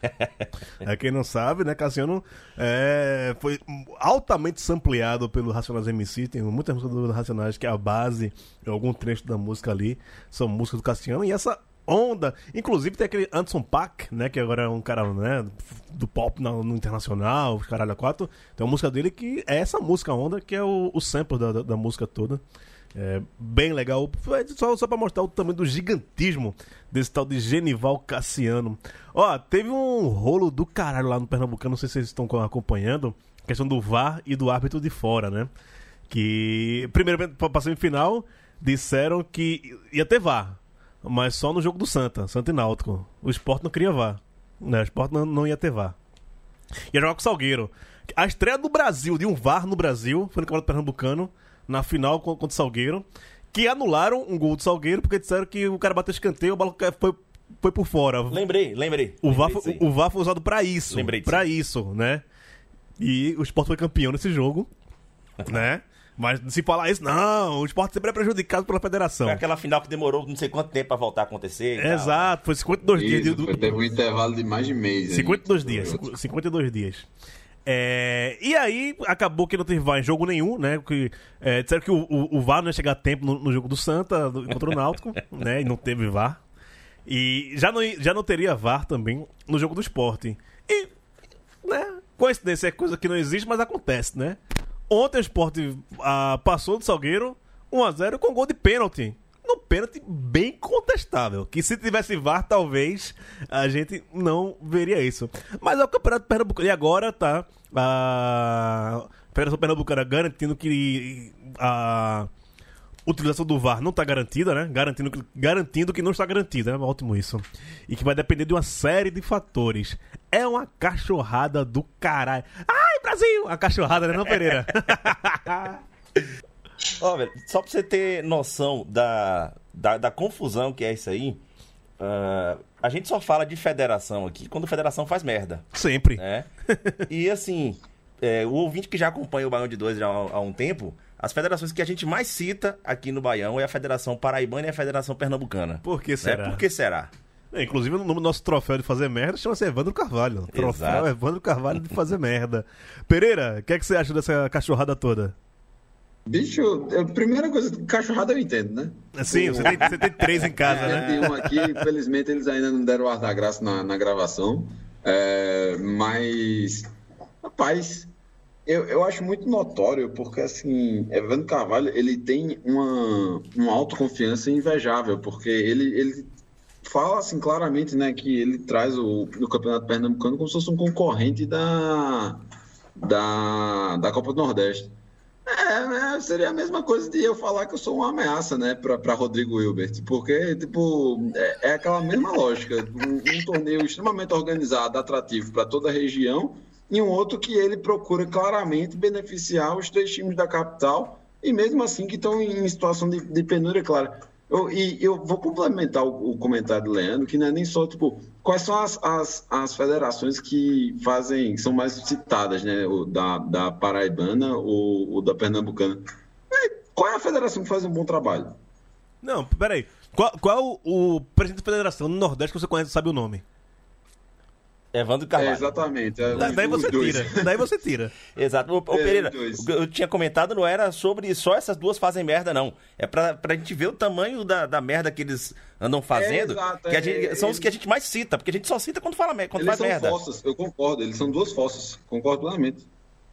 *laughs* é quem não sabe, né, Cassiano é, foi altamente sampleado pelo Racionais MC, tem muitas músicas do Racionais que é a base, algum trecho da música ali, são músicas do Cassiano, e essa onda, inclusive tem aquele Anderson Paak, né, que agora é um cara, né, do pop no, no internacional, caralho a quatro, tem uma música dele que é essa música onda, que é o, o sample da, da, da música toda. É bem legal. Foi Só, só pra mostrar o tamanho do gigantismo desse tal de Genival Cassiano. Ó, teve um rolo do caralho lá no Pernambucano, não sei se vocês estão acompanhando. Questão do VAR e do árbitro de fora, né? Que, primeiro, pra semifinal, disseram que ia ter VAR, mas só no jogo do Santa, Santa e Náutico. O Sport não queria VAR. Né? O Sport não, não ia ter VAR. Ia jogar com o Salgueiro. A estreia do Brasil, de um VAR no Brasil, foi no Campeonato Pernambucano, na final con- contra o Salgueiro, que anularam um gol do Salgueiro porque disseram que o cara bateu escanteio, a bola foi, foi por fora. Lembrei, lembrei. O VAR, Lembrei o VAR foi usado pra isso. Lembrei disso Pra isso, né? E o Sport foi campeão nesse jogo, né? Mas se falar isso, não, o Sport sempre é prejudicado pela federação. Foi aquela final que demorou não sei quanto tempo pra voltar a acontecer. tal. Exato, foi 52 dias. Isso, de- foi- teve um intervalo de mais de mês. aí. 52 dias. cinqu- 52 dias. É, e aí, acabou que não teve VAR em jogo nenhum, né? Que, é, disseram que o, o, o VAR não ia chegar a tempo no, no jogo do Santa do- contra o Náutico, *laughs* né? E não teve VAR. E já não, já não teria VAR também no jogo do esporte. E, né? Coincidência é coisa que não existe, mas acontece, né? Ontem o esporte ah, passou do Salgueiro 1x0 com gol de pênalti. No pênalti bem contestável. Que se tivesse VAR, talvez a gente não veria isso. Mas é o Campeonato Pernambucano. E agora tá a Federação Pernambucana garantindo que a utilização do VAR não está garantida, né? Garantindo que, garantindo que não está garantida, né? Ótimo isso. E que vai depender de uma série de fatores. É uma cachorrada do caralho. Ai, Brasil! A cachorrada, né, não, Pereira? *laughs* Ó, velho, só pra você ter noção da, da, da confusão que é isso aí, ah, a gente só fala de federação aqui quando a federação faz merda, Sempre. né? E assim, é, o ouvinte que já acompanha o Baião de Dois já há, há um tempo, as federações que a gente mais cita aqui no Baião é a Federação Paraibana e a Federação Pernambucana. Por que Né? será? Por que será? É, inclusive, no nosso troféu de fazer merda chama-se Evandro Carvalho. Troféu Exato. Evandro Carvalho de fazer merda. Pereira, o que, é que você acha dessa cachorrada toda? Bicho, a primeira coisa, cachorrada eu entendo, né? Sim, você tem, você tem três em casa, né? Tem um aqui, infelizmente eles ainda não deram o ar da graça na, na gravação. É, mas, rapaz, eu, eu acho muito notório, porque assim, Evandro Carvalho, ele tem uma, uma autoconfiança invejável, porque ele, ele fala assim claramente, né, que ele traz o, o Campeonato Pernambucano como se fosse um concorrente da, da, da Copa do Nordeste. É, né, seria a mesma coisa de eu falar que eu sou uma ameaça, né, para Rodrigo Hilbert, porque, tipo, é, é aquela mesma lógica, um, um torneio extremamente organizado, atrativo para toda a região, e um outro que ele procura claramente beneficiar os três times da capital, e mesmo assim que estão em situação de, de penúria, claro. Eu, e eu vou complementar o, o comentário do Leandro, que não é nem só, tipo, quais são as, as, as federações que fazem, são mais citadas, né? O da, da Paraibana ou o da Pernambucana. É, qual é a federação que faz um bom trabalho? Não, peraí. Qual, qual o presidente da federação no Nordeste que você conhece sabe o nome? Evandro É, Carvalho. exatamente. é, Da- os- daí os você dois. tira. Daí você tira. *laughs* Exato. Ô, ô, É, Pereira, o que eu tinha comentado não era sobre só essas duas fazem merda, não. É pra, pra gente ver o tamanho da, da merda que eles andam fazendo. exato, que a é, gente- são os que a gente mais cita, porque a gente só cita quando, fala, quando Eles faz são merda. fossas, eu concordo, eles são duas fossas, concordo plenamente.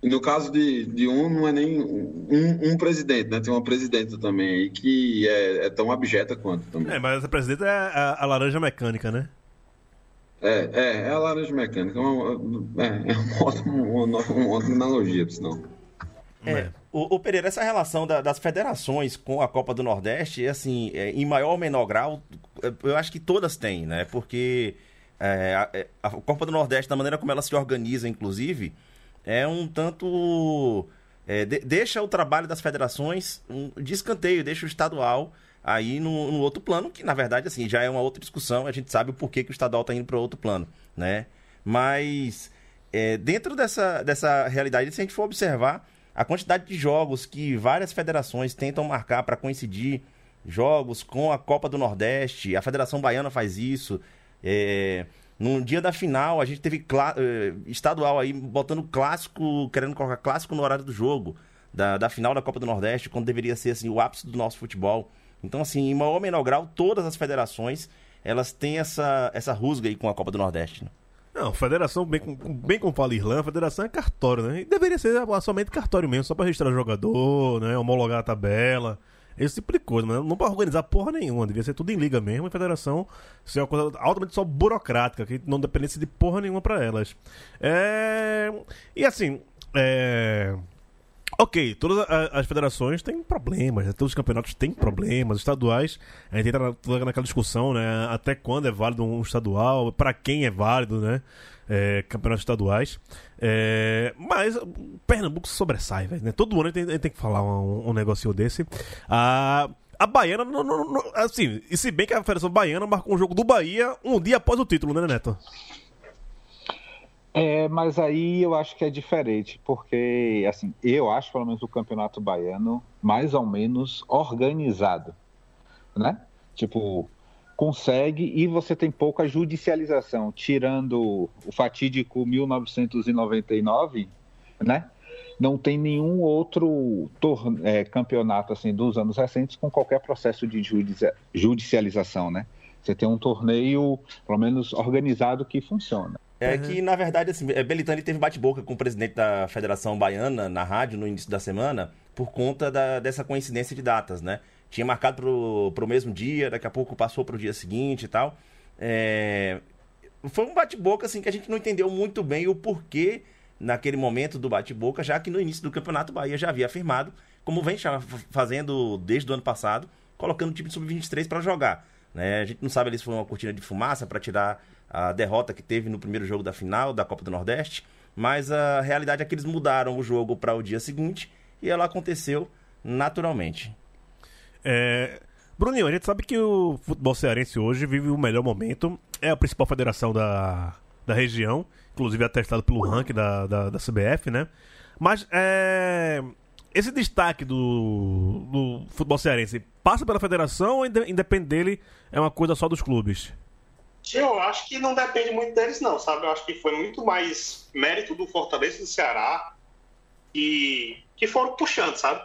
E no caso de, de um, não é nem um, um presidente, né? Tem uma presidenta também aí que é, é tão abjeta quanto também. É, mas essa presidenta é a, a laranja mecânica, né? É, é, é a laranja mecânica. É uma, é, é uma, *laughs* ótima, uma, uma ótima analogia, por sinal. É. O, o Pereira, essa relação da- das federações com a Copa do Nordeste, é assim, é, em maior ou menor grau, é, eu acho que todas têm, né? Porque é, a, é, a Copa do Nordeste, da maneira como ela se organiza, inclusive, é um tanto. é, de- deixa o trabalho das federações um, de escanteio, deixa o estadual aí no, no outro plano, que na verdade, assim, já é uma outra discussão, a gente sabe o porquê que o estadual está indo para outro plano, né? Mas é, dentro dessa, dessa realidade, se a gente for observar a quantidade de jogos que várias federações tentam marcar para coincidir jogos com a Copa do Nordeste, a Federação Baiana faz isso. É, no dia da final, a gente teve eh, estadual aí botando clássico, querendo colocar clássico no horário do jogo, da, da final da Copa do Nordeste, quando deveria ser assim, o ápice do nosso futebol. Então, assim, em maior ou menor grau, todas as federações elas têm essa, essa rusga aí com a Copa do Nordeste. né? Não, federação, bem, bem como fala Irlanda, federação é cartório, né? E deveria ser somente cartório mesmo, só pra registrar jogador, né? Homologar a tabela, esse tipo de coisa, mas não pra organizar porra nenhuma, devia ser tudo em liga mesmo, e federação ser uma coisa altamente só burocrática, que não dependesse de porra nenhuma pra elas. É... E assim, é... Ok, todas as federações têm problemas, né? todos os campeonatos têm problemas, estaduais, a gente entra naquela discussão, né? Até quando é válido um estadual, para quem é válido, né? É, campeonatos estaduais. É, mas Pernambuco sobressai, velho. Né? Todo ano a gente tem que falar um, um negocinho desse. A, a Baiana, não, não- não- assim, e se bem que a Federação Baiana marcou um jogo do Bahia um dia após o título, né, Neto? É, mas aí eu acho que é diferente, porque, assim, eu acho, pelo menos, o Campeonato Baiano mais ou menos organizado, né? Tipo, consegue e você tem pouca judicialização, tirando o fatídico 1999, né? Não tem nenhum outro tor- é, campeonato, assim, dos anos recentes com qualquer processo de judici- judicialização, né? Você tem um torneio, pelo menos, organizado que funciona. É que, na verdade, assim, é, Belitani teve bate-boca com o presidente da Federação Baiana na rádio no início da semana por conta da- dessa coincidência de datas, né? Tinha marcado pro, pro mesmo dia, daqui a pouco passou pro dia seguinte e tal. É, Foi um bate-boca, assim, que a gente não entendeu muito bem o porquê naquele momento do bate-boca, já que no início do campeonato o Bahia já havia afirmado, como vem fazendo desde o ano passado, colocando o time de sub-23 para jogar. Né? A gente não sabe ali se foi uma cortina de fumaça para tirar a derrota que teve no primeiro jogo da final da Copa do Nordeste, mas a realidade é que eles mudaram o jogo para o dia seguinte e ela aconteceu naturalmente. É, Bruninho, a gente sabe que o futebol cearense hoje vive o melhor momento. É a principal federação da, da região, inclusive atestado pelo ranking da, da, da CBF, né? Mas é, esse destaque do, do futebol cearense passa pela federação ou inde- independe dele é uma coisa só dos clubes? Eu acho que não depende muito deles, não, sabe? Eu acho que foi muito mais mérito do Fortaleza e do Ceará e que foram puxando, sabe?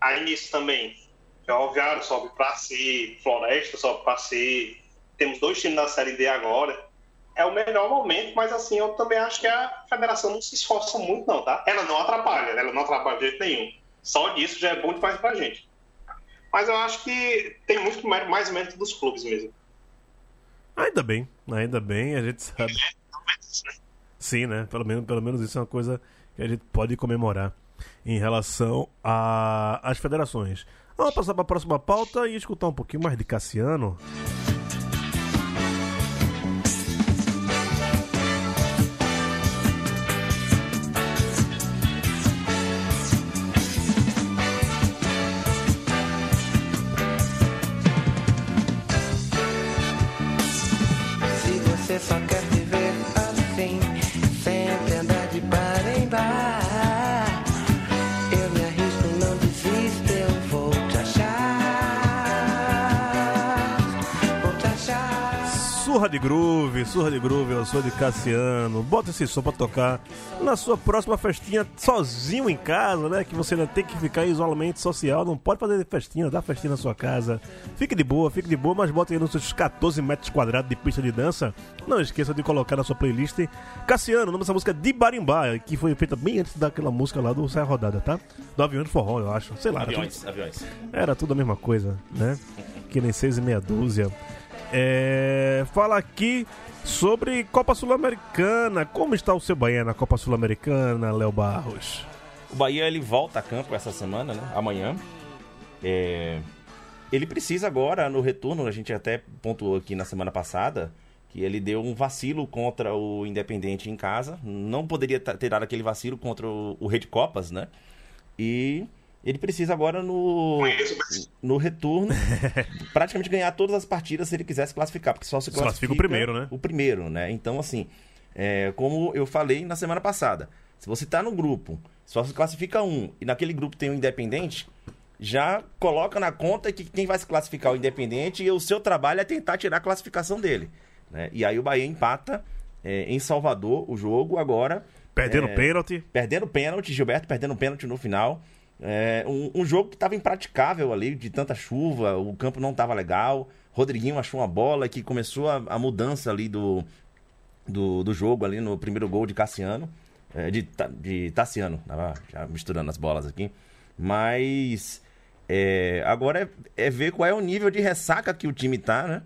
Aí nisso também, Ferroviário sobe para C, Floresta sobe para C, temos dois times da Série D agora. É o melhor momento, mas assim, eu também acho que a federação não se esforça muito, não, tá? Ela não atrapalha, ela não atrapalha de jeito nenhum. Só disso já é bom demais pra gente. Mas eu acho que tem muito mais mérito dos clubes mesmo. Ainda bem, ainda bem, a gente sabe. Sim, né? Pelo menos, pelo menos isso é uma coisa que a gente pode comemorar em relação às federações. Vamos passar para a próxima pauta e escutar um pouquinho mais de Cassiano. Surra de groove, eu sou de Cassiano. Bota esse som pra tocar na sua próxima festinha sozinho em casa, né? Que você ainda tem que ficar em isolamento social, não pode fazer festinha, dá festinha na sua casa. Fique de boa, fique de boa, mas bota aí nos seus 14 metros quadrados de pista de dança. Não esqueça de colocar na sua playlist Cassiano, o nome dessa música é de Barimbá, que foi feita bem antes daquela música lá do Saia Rodada, tá? Do Avião de Forró, eu acho. Sei lá. era tudo- Aviões, aviões. era tudo a mesma coisa, né? Que nem seis e meia dúzia. É, fala aqui sobre Copa Sul-Americana. Como está o seu Bahia na Copa Sul-Americana, Léo Barros? O Bahia ele volta a campo essa semana, né? Amanhã. É, Ele precisa agora, no retorno, a gente até pontuou aqui na semana passada, que ele deu um vacilo contra o Independente em casa. Não poderia ter dado aquele vacilo contra o, o Rede Copas, né? E ele precisa agora no, no retorno *laughs* praticamente ganhar todas as partidas se ele quisesse classificar, porque só se classifica classifica o primeiro, né? O primeiro, né? Então, assim, é, como eu falei na semana passada, se você tá no grupo, só se classifica um, e naquele grupo tem um independente, já coloca na conta que quem vai se classificar é o independente e o seu trabalho é tentar tirar a classificação dele. Né? E aí o Bahia empata é, em Salvador o jogo agora. Perdendo É, pênalti. Perdendo pênalti, Gilberto perdendo pênalti no final. É, um, um jogo que estava impraticável ali, de tanta chuva, o campo não estava legal. Rodriguinho achou uma bola que começou a, a mudança ali do, do, do jogo ali no primeiro gol de Cassiano. é, de, de Tassiano, tava já misturando as bolas aqui. Mas é, agora é, é ver qual é o nível de ressaca que o time tá, né?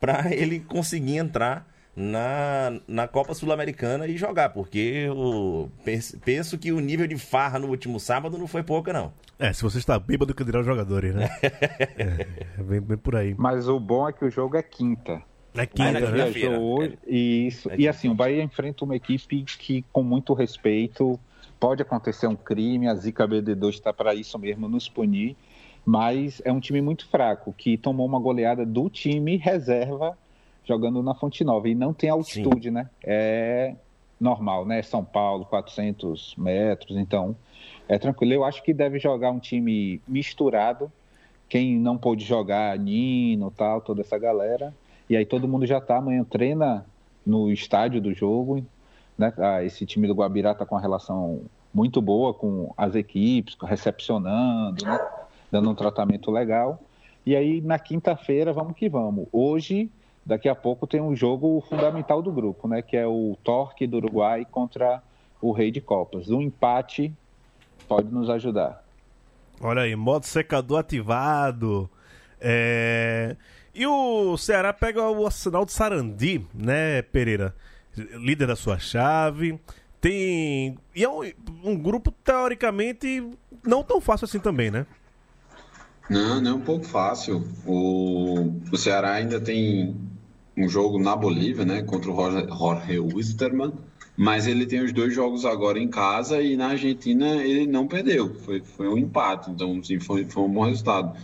Pra *laughs* ele conseguir entrar na, na Copa Sul-Americana e jogar, porque o, penso, penso que o nível de farra no último sábado não foi pouca, não. É, se você está bêbado, que dirá os jogadores, né? *laughs* é, é bem, bem por aí. Mas o bom é que o jogo é quinta. É quinta, né? Viajou hoje, e isso. É E assim, o Bahia enfrenta uma equipe que, com muito respeito, pode acontecer um crime, a Zica BD2 está para isso mesmo, nos punir, mas é um time muito fraco, que tomou uma goleada do time reserva jogando na Fonte Nova, e não tem altitude, né? É normal, né? São Paulo, 400 metros, então é tranquilo. Eu acho que deve jogar um time misturado, quem não pôde jogar, Nino, tal, toda essa galera. E aí todo mundo já tá, amanhã treina no estádio do jogo. Né? Ah, esse time do Guabirá tá com uma relação muito boa com as equipes, recepcionando, né? dando um tratamento legal. E aí na quinta-feira vamos que vamos. Hoje, daqui a pouco tem um jogo fundamental do grupo, né? Que é o Torque do Uruguai contra o Rei de Copas. Um empate pode nos ajudar. Olha aí, modo secador ativado. É... E o Ceará pega o Arsenal de Sarandi, né, Pereira? Líder da sua chave. Tem. E é um, um grupo, teoricamente, não tão fácil assim também, né? Não, não é um pouco fácil. O, o Ceará ainda tem um jogo na Bolívia, né, contra o Jorge, Jorge Wisterman. Mas ele tem os dois jogos agora em casa e na Argentina ele não perdeu. Foi, foi um empate, então sim, foi, foi um bom resultado.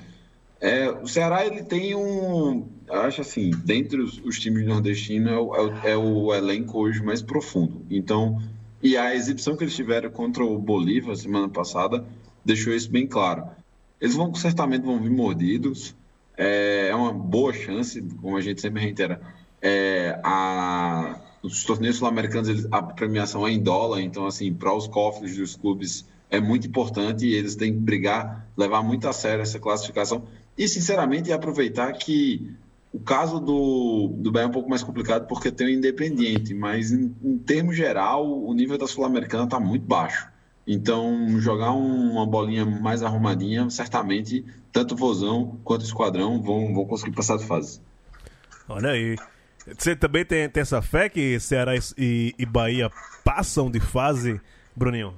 É, o Ceará ele tem um, eu acho assim, dentre os, os times nordestinos é o, é, o, é o elenco hoje mais profundo. Então, e a exibição que eles tiveram contra o Bolívar semana passada deixou isso bem claro. Eles vão certamente vão vir mordidos. É, é uma boa chance, como a gente sempre reitera. É, a, os torneios sul-americanos a premiação é em dólar, então assim para os cofres dos clubes é muito importante e eles têm que brigar, levar muito a sério essa classificação e sinceramente aproveitar que o caso do, do Bahia é um pouco mais complicado porque tem o Independiente, mas em, em termos geral o nível da Sul-Americana está muito baixo. Então, jogar uma bolinha mais arrumadinha, certamente, tanto o Vozão quanto o Esquadrão vão, vão conseguir passar de fase. Olha aí. Você também tem, tem essa fé que Ceará e, e Bahia passam de fase, Bruninho?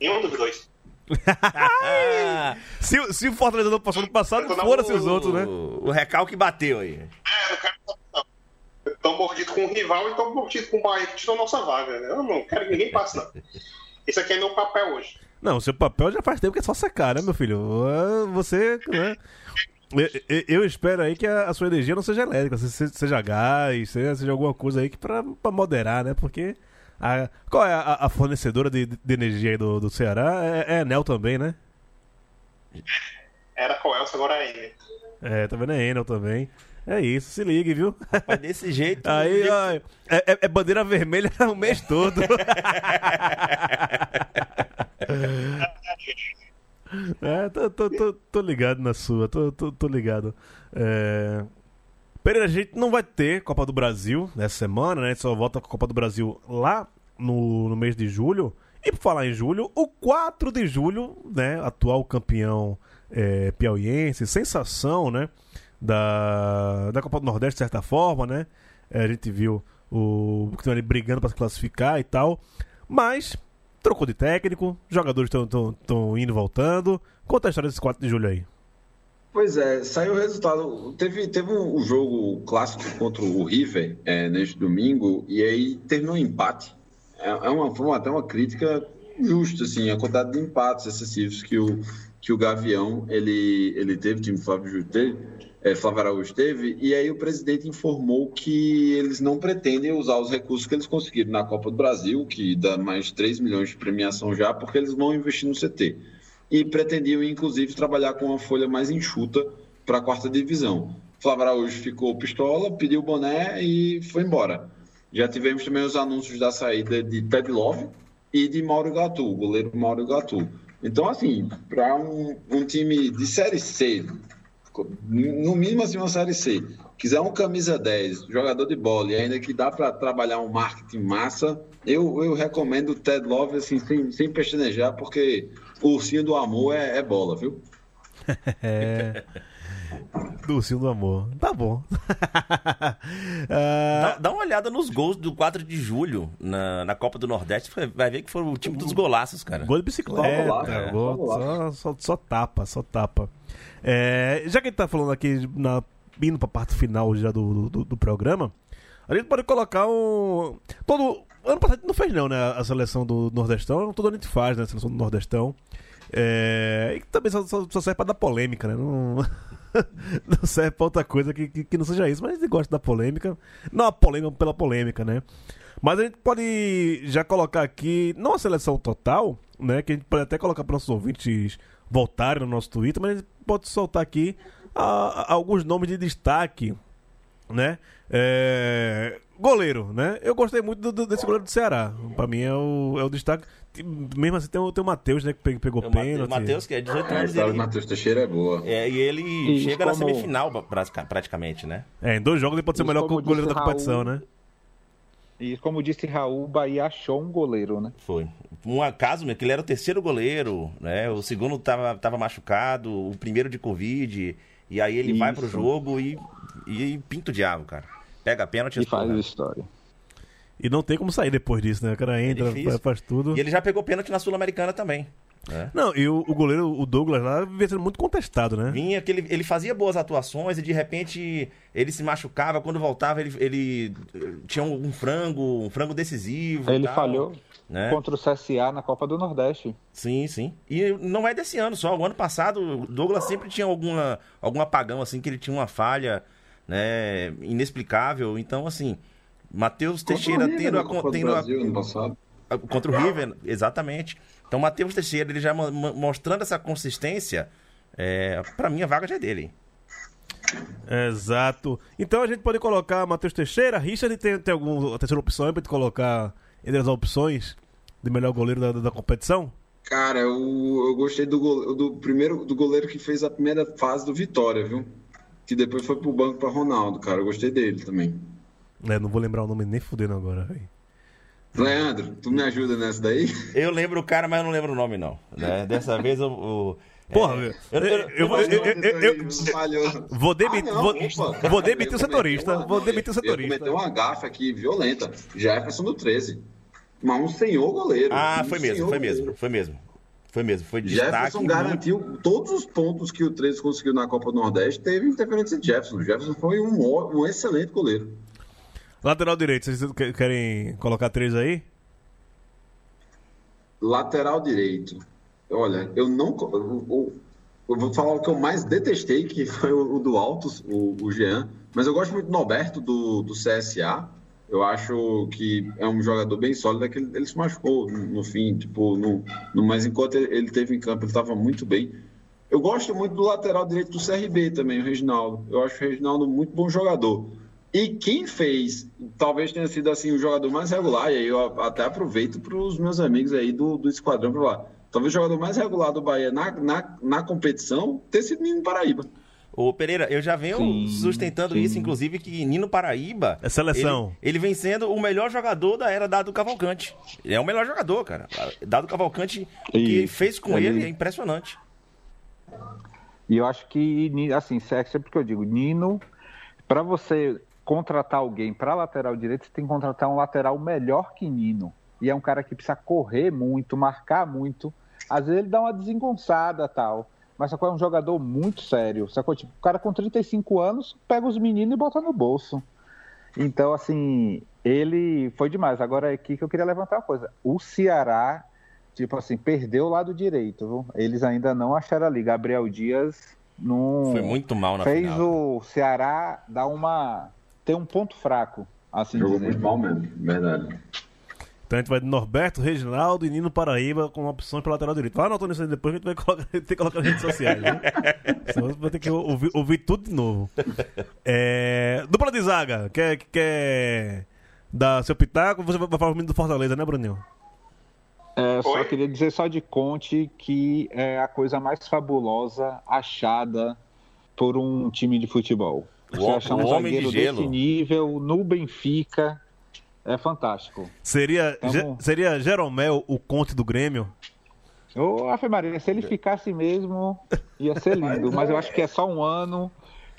Nenhum dos dois. *laughs* se, se o Fortaleza não passou no passado, fora-se os outros, né? O, o recalque bateu aí. É, não quero não. Estão mordidos com o rival e estão mordidos com o Bahia que tirou nossa vaga. Eu não quero que ninguém passe, não. Esse aqui é meu papel hoje. Não, seu papel já faz tempo que é só secar, né, meu filho? Você, né? Eu, eu espero aí que a, sua energia não seja elétrica, seja gás, seja, alguma coisa aí que pra, pra moderar, né? Porque. A, qual é a, a fornecedora de, de, energia aí do, do Ceará? É, é a Enel também, né? Era Coelce, agora é Enel. É, tá vendo? É Enel também. É isso, se ligue, viu? Mas desse jeito. *laughs* Aí, ó, é, é, é, bandeira vermelha *laughs* o mês todo. *laughs* é, tô, tô, tô, tô, ligado na sua, tô, tô, tô ligado. É... Pereira, a gente não vai ter Copa do Brasil nessa semana, né? A gente só volta com a Copa do Brasil lá no, no mês de julho. E por falar em julho, o 4 de julho, né? Atual campeão é, piauiense, sensação, né? Da, da Copa do Nordeste, de certa forma, né? É, a gente viu o Buckingham ali brigando para se classificar e tal. Mas trocou de técnico, jogadores estão indo e voltando. Conta a história desse 4 de julho aí. Pois é, saiu o resultado. Teve, teve um jogo clássico contra o River é, neste domingo e aí terminou um empate. É, é uma, foi até uma crítica justa, assim, a quantidade de empates excessivos que o, que o Gavião ele, ele teve, o time Flávio Júlio teve é, Flávio Araújo teve, e aí o presidente informou que eles não pretendem usar os recursos que eles conseguiram na Copa do Brasil, que dá mais de 3 milhões de premiação já, porque eles vão investir no CT. E pretendiam, inclusive, trabalhar com uma folha mais enxuta para a quarta divisão. Flávio Araújo ficou pistola, pediu o boné e foi embora. Já tivemos também os anúncios da saída de Ted Love e de Mauro Gatu, o goleiro Mauro Gatu. Então, assim, para um, um time de Série C, no mínimo assim uma série C. Quiser um camisa 10, jogador de bola e ainda que dá para trabalhar um marketing massa, eu, eu recomendo o Ted Love assim, sem, sem pestanejar, porque o ursinho do amor é, é bola, viu? *laughs* é. Do ursinho do amor. Tá bom. *laughs* dá, dá, uma olhada nos gols do 4 de julho na, na Copa do Nordeste. Vai ver que foi o time dos golaços, cara. Gol de bicicleta. É, gol, só, só, só tapa, só tapa. É, já que a gente tá falando aqui, na, indo pra parte final já do, do, do programa, a gente pode colocar um. Todo. Ano passado não fez não, né? A seleção do Nordestão. Todo ano a gente faz, né? A seleção do Nordestão. É, e também só, só, só serve pra dar polêmica, né? Não, *laughs* não serve pra outra coisa que, que, que, não seja isso. Mas a gente gosta da polêmica. Não a polêmica pela polêmica, né? Mas a gente pode já colocar aqui, não a seleção total, né? Que a gente pode até colocar para nossos ouvintes votarem no nosso Twitter, mas a gente pode soltar aqui a, a, alguns nomes de destaque, né? É, goleiro, né? Eu gostei muito do, do, desse goleiro do Ceará. Pra mim é o, é o destaque. Mesmo assim, tem o, tem o Matheus, né? Que pegou é pênalti. O Matheus, que é 18 anos. A história do Matheus Teixeira é boa. É, e ele Isso, chega como... na semifinal, praticamente, né? É, em dois jogos ele pode ser o melhor goleiro da competição, Raul... né? E como disse Raul, o Bahia achou um goleiro, né? Foi. Um acaso, que ele era o terceiro goleiro, né? O segundo tava, tava machucado, o primeiro de Covid. E aí ele Isso. vai pro jogo e, e pinta o diabo, cara. Pega a pênalti e faz história. E não tem como sair depois disso, né? O cara entra, é faz tudo. E ele já pegou pênalti na Sul-Americana também. Não, e o, o goleiro, o Douglas lá, vinha sendo muito contestado, né? Vinha que ele, ele fazia boas atuações e de repente ele se machucava. Quando voltava, ele, ele eh, tinha um, um frango, um frango decisivo. Ele tal, falhou Né? contra o CSA na Copa do Nordeste. Sim, sim. E não é desse ano só. O ano passado, o Douglas sempre tinha alguma, algum apagão, assim, que ele tinha uma falha, né, inexplicável. Então, assim, Matheus Teixeira Contra o River tendo, a, do tendo a- Brasil, ano passado. a- contra o River, exatamente. Então, Matheus Teixeira, ele já mo- mo- mostrando essa consistência, é, para mim a vaga já é dele. Exato. Então a gente pode colocar Matheus Teixeira, Richard tem, tem alguma terceira opção aí pra gente colocar entre as opções de melhor goleiro da, da competição? Cara, eu, eu gostei do, gole- do primeiro do goleiro que fez a primeira fase do Vitória, viu? Que depois foi pro banco pra Ronaldo, cara. Eu gostei dele também. É, não vou lembrar o nome nem fudendo agora, velho. Leandro, tu me ajuda nessa daí? *laughs* Eu lembro o cara, mas eu não lembro o nome, não. Né? Dessa vez eu. eu- Porra, é, eu, eu- eu- eu vou- eu- eu- eu- Falhou. vou demitir, Ah, vou, vou demitir o setorista. uma- Vou demitir o setorista. cometi uma gafa aqui violenta. Jefferson do 13. Mas um senhor goleiro. Ah, Um foi mesmo, foi goleiro. mesmo, foi mesmo. Foi mesmo, foi destaque. Jefferson muito- garantiu todos os pontos que o 13 conseguiu na Copa do Nordeste. Teve interferência de Jefferson. O Jefferson foi um, um excelente goleiro. Lateral direito, vocês que- querem colocar três aí? Lateral direito. Olha, eu não. Eu, eu- eu vou falar o que eu mais detestei, que foi o, o do Altos, o, o Jean. Mas eu gosto muito do Norberto, do, do CSA. Eu acho que é um jogador bem sólido. É que ele, ele se machucou no, no fim, tipo, no, no- mas enquanto ele, ele teve em campo, ele estava muito bem. Eu gosto muito do lateral direito do CRB também, o Reginaldo. Eu acho o Reginaldo muito bom jogador. E quem fez, talvez tenha sido assim o jogador mais regular, e aí eu até aproveito para os meus amigos aí do, do Esquadrão para lá. Talvez o jogador mais regular do Bahia na, na, na competição ter sido Nino Paraíba. Ô, Pereira, eu já venho Sim, sustentando sim. isso, inclusive, que Nino Paraíba. É seleção. Ele, ele vem sendo o melhor jogador da era Dado Cavalcante. Ele é o melhor jogador, cara. Dado Cavalcante, o que fez com ele, Ele- é impressionante. E eu acho que, assim, é sempre que eu digo, Nino, para você contratar alguém para lateral direito, você tem que contratar um lateral melhor que Nino. E é um cara que precisa correr muito, marcar muito. Às vezes ele dá uma desengonçada tal. Mas que é um jogador muito sério. Sacou? Tipo, o cara com 35 anos pega os meninos e bota no bolso. Então, assim, ele foi demais. Agora é aqui que eu queria levantar uma coisa. O Ceará, tipo assim, perdeu o lado direito. Viu? Eles ainda não acharam ali. Gabriel Dias não Foi muito mal na fez final. o Ceará dar uma. ter um ponto fraco, assim Jogou dizer. muito mal mesmo, verdade. A gente vai de Norberto, Reginaldo e Nino Paraíba com opções para lateral direito. Vai anotando isso aí depois que a gente vai colocar, *laughs* ter que colocar nas redes sociais, né? *laughs* Senão você vai ter que ouvir, ouvir tudo de novo. É, dupla de zaga, quer, quer dar seu pitaco? Você vai falar o menino do Fortaleza, né, Bruninho? É, eu só queria dizer só de Conte que é a coisa mais fabulosa achada por um time de futebol. O Você hom- achar o um homem de zagueiro gelo. desse nível no Benfica é fantástico. Seria, Tá Ge- bom. seria Jeromel o conte do Grêmio? Ô, Ave Maria, se ele ficasse mesmo, ia ser lindo. Mas eu acho que é só um ano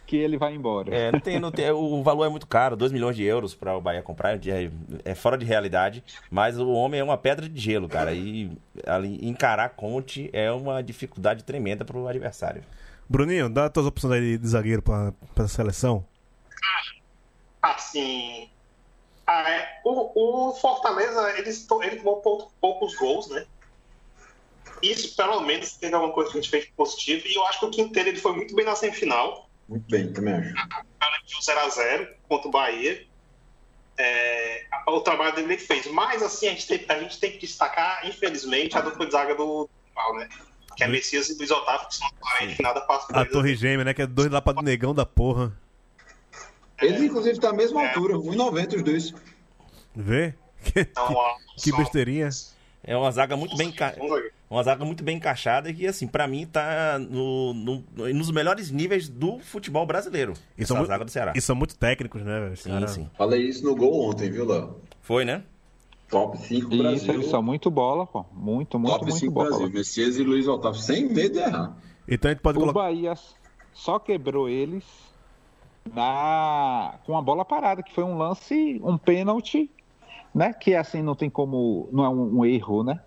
que ele vai embora. É, não tem, não tem- o valor é muito caro, 2 milhões de euros para o Bahia comprar, é, é fora de realidade. Mas o homem é uma pedra de gelo, cara. E ali, encarar Conte é uma dificuldade tremenda para o adversário. Bruninho, dá as tuas opções aí de zagueiro para a seleção. Assim. Ah, é, o, o Fortaleza, eles to- ele tomou pou- poucos gols, né? Isso, pelo menos, teve alguma coisa que a gente fez positivo. E eu acho que o Quinteiro ele foi muito bem na semifinal. Muito bem, também acho. garantiu 0x0 contra o Bahia. É, o trabalho dele ele fez. Mas, assim, a gente, tem, a gente tem que destacar, infelizmente, a dupla de zaga do rival, né? Que é Messias e Luiz Otávio, que são atualmente nada passa A. Torre Gêmea, né? Que é dois lá para negão da porra. Eles, inclusive, estão à mesma altura, 1,90 os dois. Vê? *laughs* Que, que- besteirinha. É uma zaga muito bem, uma zaga muito bem encaixada e que, assim, para mim tá no, no- nos melhores níveis do futebol brasileiro. E Essa zaga do Ceará. e são muito técnicos, né, Sim, cara- sim. Falei isso no gol ontem, viu, Léo? Foi, né? Top 5 E Brasil. isso, eles são muito bola, pô. Muito, muito, Top muito 5 bola. Brasil. Messias e Luiz Otávio, sem medo de errar. Então a gente pode O colocar. Bahia só quebrou eles na com a bola parada, que foi um lance, um pênalti, né? Que assim não tem como, não é um, um erro, né?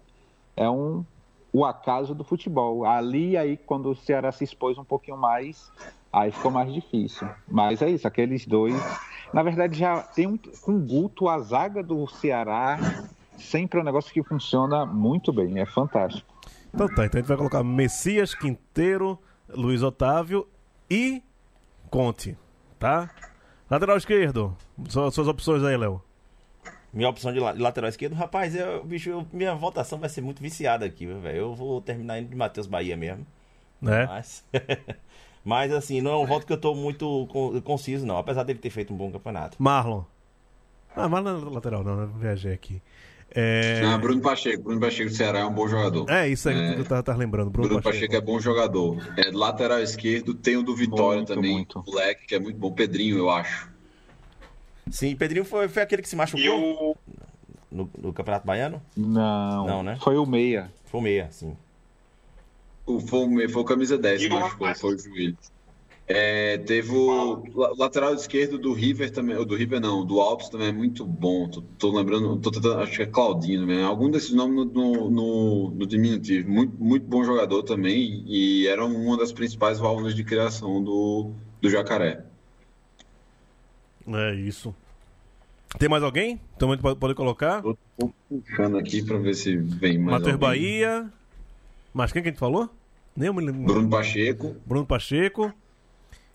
É um o acaso do futebol. Ali, aí, quando o Ceará se expôs um pouquinho mais, aí ficou mais difícil. Mas é isso, aqueles dois. Na verdade, já tem um, o Guto, a zaga do Ceará sempre é um negócio que funciona muito bem, é fantástico. Então tá, então a gente vai colocar Messias, Quinteiro, Luiz Otávio e Conte, tá? Lateral esquerdo, suas, suas opções aí, Léo. Minha opção de, la- de lateral esquerdo, rapaz, eu, bicho, eu- minha votação vai ser muito viciada aqui, velho. Eu vou terminar indo de Matheus Bahia mesmo. Né? Mas, *laughs* mas, assim, não é um voto que eu tô muito con- conciso, não. Apesar dele ter feito um bom campeonato. Marlon. Ah, Marlon é lateral não, né? Viajei aqui. É, Não, Bruno Pacheco. Bruno Pacheco do Ceará é um bom jogador. é isso aí É. que eu tava, tava lembrando. Bruno, Bruno Pacheco. Pacheco é bom jogador. É, lateral esquerdo tem o do Vitória Muito, também. muito. Moleque, que é muito bom. Pedrinho, eu acho. Sim, Pedrinho foi, foi aquele que se E machucou o. no, no Campeonato Baiano? Não, Não, né? foi o meia. Foi o meia, sim. O, foi, o- foi o camisa 10 E que o machucou, foi o joelho. É, teve o la- lateral esquerdo do River também, ou do River não, do Alpes também é muito bom. Tô, tô lembrando, tô tentando, acho que é Claudino, né? algum desses nomes no, no, no- no diminutivo. Muito, muito bom jogador também e era uma das principais válvulas de criação do, do Jacaré. É isso. Tem mais alguém? Também pode, pode colocar? Tô, tô puxando aqui para ver se vem mais Matheus. Bahia. Mas quem que a gente falou? Nem eu me lembro. Bruno Pacheco. Bruno Pacheco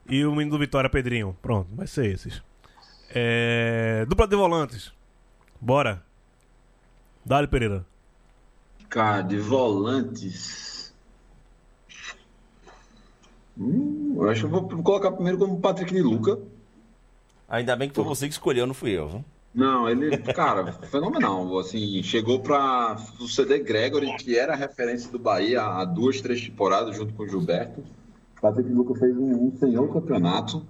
e o menino do Vitória Pedrinho. Pronto, vai ser esses. É... Dupla de volantes. Bora. Dali Pereira. Cara, de volantes. Hum, eu acho que eu vou colocar primeiro como Patrick de Luca. Ainda bem que foi você que escolheu, não fui eu, viu? Não, ele, cara, fenomenal. Assim, chegou para suceder Gregory, que era a referência do Bahia há duas, três temporadas, junto com o Gilberto. Patrick Luca fez um, um senhor campeonato.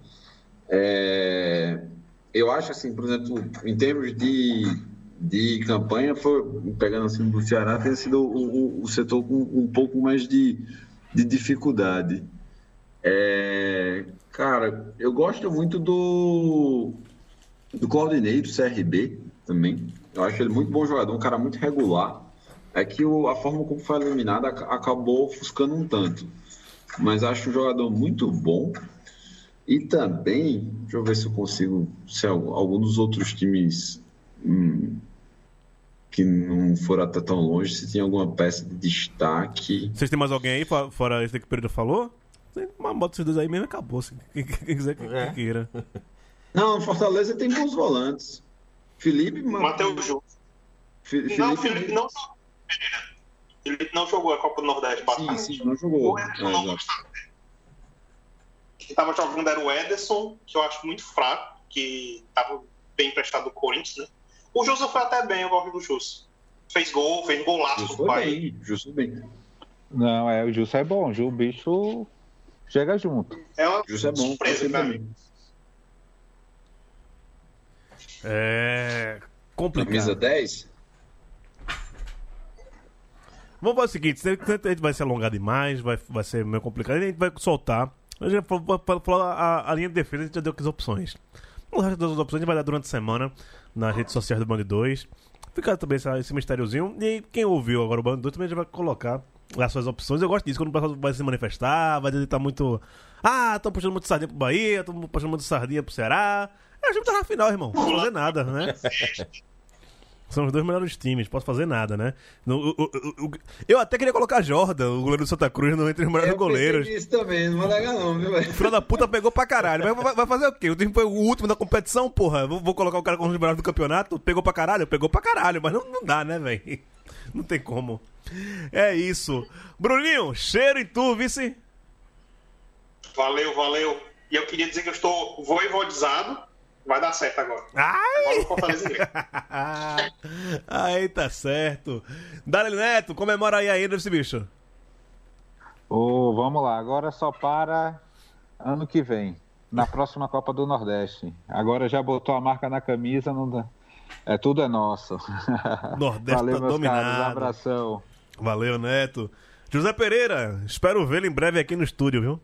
É, eu acho, assim, por exemplo, em termos de, de campanha, foi, pegando assim do Ceará, tem sido o, o- o setor com um pouco mais de, de dificuldade. É, cara, eu gosto muito do, do Claudinei, do CRB também. Eu acho ele muito bom jogador, um cara muito regular. É que o- a forma como foi eliminado ac- acabou ofuscando um tanto. Mas acho um jogador muito bom. E também, deixa eu ver se eu consigo, se algum, dos outros times hum, que não foram até tão longe, se tem alguma peça de destaque. Vocês têm mais alguém aí, fo- fora esse que o Pereira falou? Uma bota esses dois aí mesmo e acabou. Assim. *laughs* Quem, quiser que, É. que queira. *laughs* Não, Fortaleza tem bons volantes. Felipe, Ma- Matheus Júnior. Fi- Não, o Felipe não. Felipe não jogou a Copa do Nordeste, Sim, basicamente. sim, não jogou. O Ederson É, não exato. gostava dele. Quem tava jogando era o Ederson, que eu acho muito fraco, que tava bem emprestado do Corinthians, né? O Jussa foi até bem, eu gosto do Jussa. Fez gol, fez golaço Justo do Bahia. bem, justo bem. Não, é, o Justo é bom, o bicho chega junto. É uma é bom. surpresa pra mim. É. Complicado. Camisa 10? Vamos fazer o seguinte: se a gente vai se alongar demais, vai, vai ser meio complicado, a gente vai soltar. A gente vai fa- fa- falar a, a linha de defesa, a gente já deu aqui as opções. O resto das opções a gente vai dar durante a semana nas redes sociais do Band 2. Fica também essa- esse mistériozinho. E quem ouviu agora o Band 2 também já vai colocar as suas opções. Eu gosto disso, quando o pessoal vai se manifestar, vai dizer que tá muito. Ah, estão puxando muito sardinha pro Bahia, estão puxando muito sardinha pro Ceará. É, a gente tá na final, irmão. Não fazer nada, né? *laughs* São os dois melhores times, posso fazer nada, né? No- o- o- o- eu até queria colocar Jordan, o goleiro do Santa Cruz, no entre os melhores goleiros. Isso também, não vou negar não, viu, velho? O filho da puta pegou pra caralho. Mas vai, vai fazer o quê? O time foi o último da competição, porra. Vou, vou colocar o cara como um dos melhores do campeonato. Pegou pra caralho? Pegou pra caralho, mas não, não dá, né, velho? *laughs* Não tem como. É isso. Bruninho, cheiro em tu, vice. Valeu, valeu. E eu queria dizer que eu estou voivodizado. Vai dar certo agora. Ai! Agora *laughs* aí tá certo. Dali Neto, comemora aí ainda esse bicho. Ô, vamos lá, agora só para ano que vem, na próxima Copa do Nordeste. Agora já botou a marca na camisa, não dá. É tudo é nosso. *laughs* Nordeste Valeu, tá meus dominado. caros, abração. Valeu, Neto. José Pereira, espero vê-lo em breve aqui no estúdio, viu?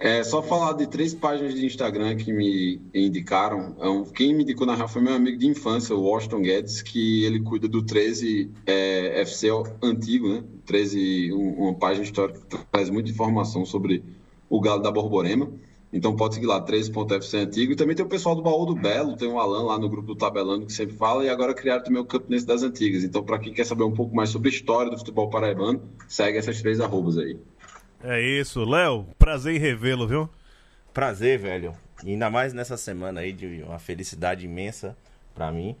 É só falar de três páginas de Instagram que me indicaram. É Quem me indicou na real foi meu amigo de infância, o Washington Guedes, que ele cuida do 13 é, FC antigo, né? 13, um- uma página histórica que traz muita informação sobre o Galo da Borborema. Então pode seguir lá, 13.FC antigo. E também tem o pessoal do Baú do Belo, tem o Alan lá no grupo do Tabelando que sempre fala, e agora criaram também o Campinense das Antigas. Então, para quem quer saber um pouco mais sobre a história do futebol paraibano, segue essas três arrobas aí. É isso, Léo, prazer em revê-lo, viu? Prazer, velho. Ainda mais nessa semana aí de uma felicidade imensa pra mim.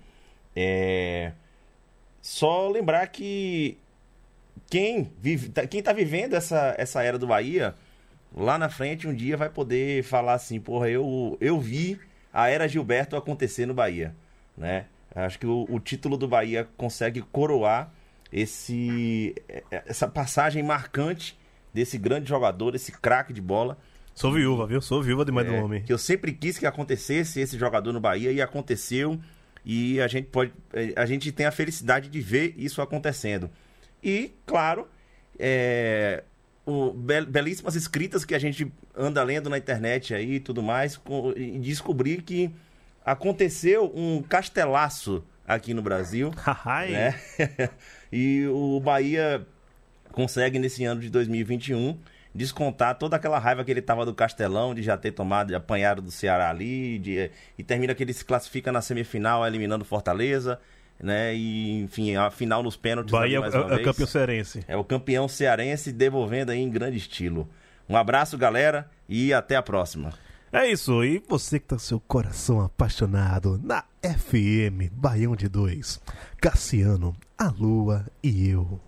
É... Só lembrar que quem, vive, tá- quem tá vivendo essa, essa era do Bahia, lá na frente um dia vai poder falar assim, porra, eu, eu vi a era Gilberto acontecer no Bahia, né? Acho que o, o título do Bahia consegue coroar esse, essa passagem marcante desse grande jogador, esse craque de bola. Sou viúva, viu? Sou viúva demais do É, homem. Que eu sempre quis que acontecesse esse jogador no Bahia e aconteceu. E a gente pode. eh, A gente tem a felicidade de ver isso acontecendo. E, claro, é, o, bel- belíssimas escritas que a gente anda lendo na internet aí e tudo mais, com- e descobrir que aconteceu um castelaço aqui no Brasil *laughs* né? *laughs* e o Bahia consegue nesse ano de 2021 descontar toda aquela raiva que ele tava do Castelão de já ter tomado, de apanhado do Ceará ali, de- e termina que ele se classifica na semifinal eliminando Fortaleza, né? E enfim, a final nos pênaltis Bahia é, é campeão cearense. É o campeão cearense devolvendo aí em grande estilo. Um abraço, galera, e até a próxima. É isso, e você que tá com seu coração apaixonado na FM Baião de Dois, Cassiano, a Lua e eu.